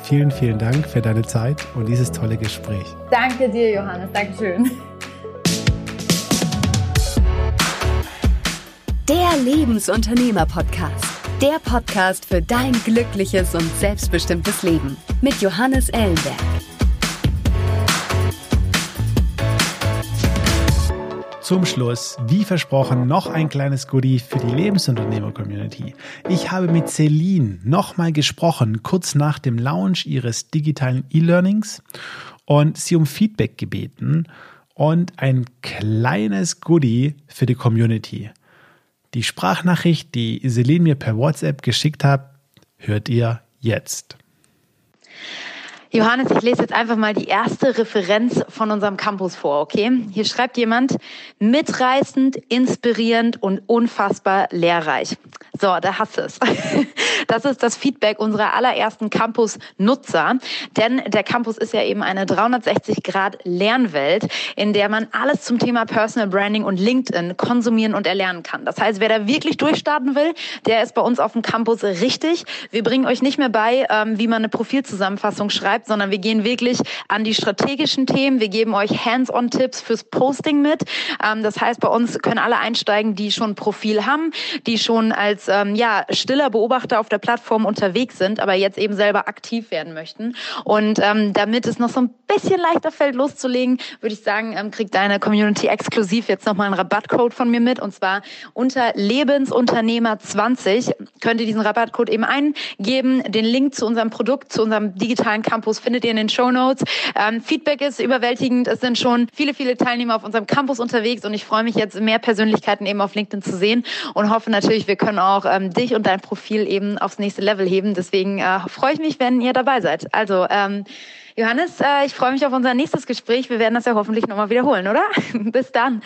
vielen, vielen Dank für deine Zeit und dieses tolle Gespräch. Danke dir, Johannes. Dankeschön. Der Lebensunternehmer-Podcast. Der Podcast für dein glückliches und selbstbestimmtes Leben mit Johannes Ellenberg. Zum Schluss, wie versprochen, noch ein kleines Goodie für die Lebensunternehmer-Community. Ich habe mit Celine nochmal gesprochen, kurz nach dem Launch ihres digitalen E-Learnings und sie um Feedback gebeten und ein kleines Goodie für die Community. Die Sprachnachricht, die Celine mir per WhatsApp geschickt hat, hört ihr jetzt. Johannes, ich lese jetzt einfach mal die erste Referenz von unserem Campus vor, okay? Hier schreibt jemand, mitreißend, inspirierend und unfassbar lehrreich. So, da hast du es. Das ist das Feedback unserer allerersten Campus-Nutzer. Denn der Campus ist ja eben eine 360-Grad-Lernwelt, in der man alles zum Thema Personal Branding und LinkedIn konsumieren und erlernen kann. Das heißt, wer da wirklich durchstarten will, der ist bei uns auf dem Campus richtig. Wir bringen euch nicht mehr bei, ähm, wie man eine Profilzusammenfassung schreibt, sondern wir gehen wirklich an die strategischen Themen. Wir geben euch Hands-on-Tipps fürs Posting mit. Ähm, das heißt, bei uns können alle einsteigen, die schon ein Profil haben, die schon als ähm, ja, stiller Beobachter auf der Plattform unterwegs sind, aber jetzt eben selber aktiv werden möchten. Und ähm, damit es noch so ein bisschen leichter fällt, loszulegen, würde ich sagen, ähm, kriegt deine Community exklusiv jetzt nochmal einen Rabattcode von mir mit. Und zwar unter Lebensunternehmer20 könnt ihr diesen Rabattcode eben eingeben. Den Link zu unserem Produkt, zu unserem digitalen Campus findet ihr in den Show Notes. Ähm, Feedback ist überwältigend. Es sind schon viele, viele Teilnehmer auf unserem Campus unterwegs und ich freue mich jetzt, mehr Persönlichkeiten eben auf LinkedIn zu sehen und hoffe natürlich, wir können auch ähm, dich und dein Profil eben aufs nächste Level heben. Deswegen äh, freue ich mich, wenn ihr dabei seid. Also ähm, Johannes, äh, ich freue mich auf unser nächstes Gespräch. Wir werden das ja hoffentlich nochmal wiederholen, oder? Bis dann.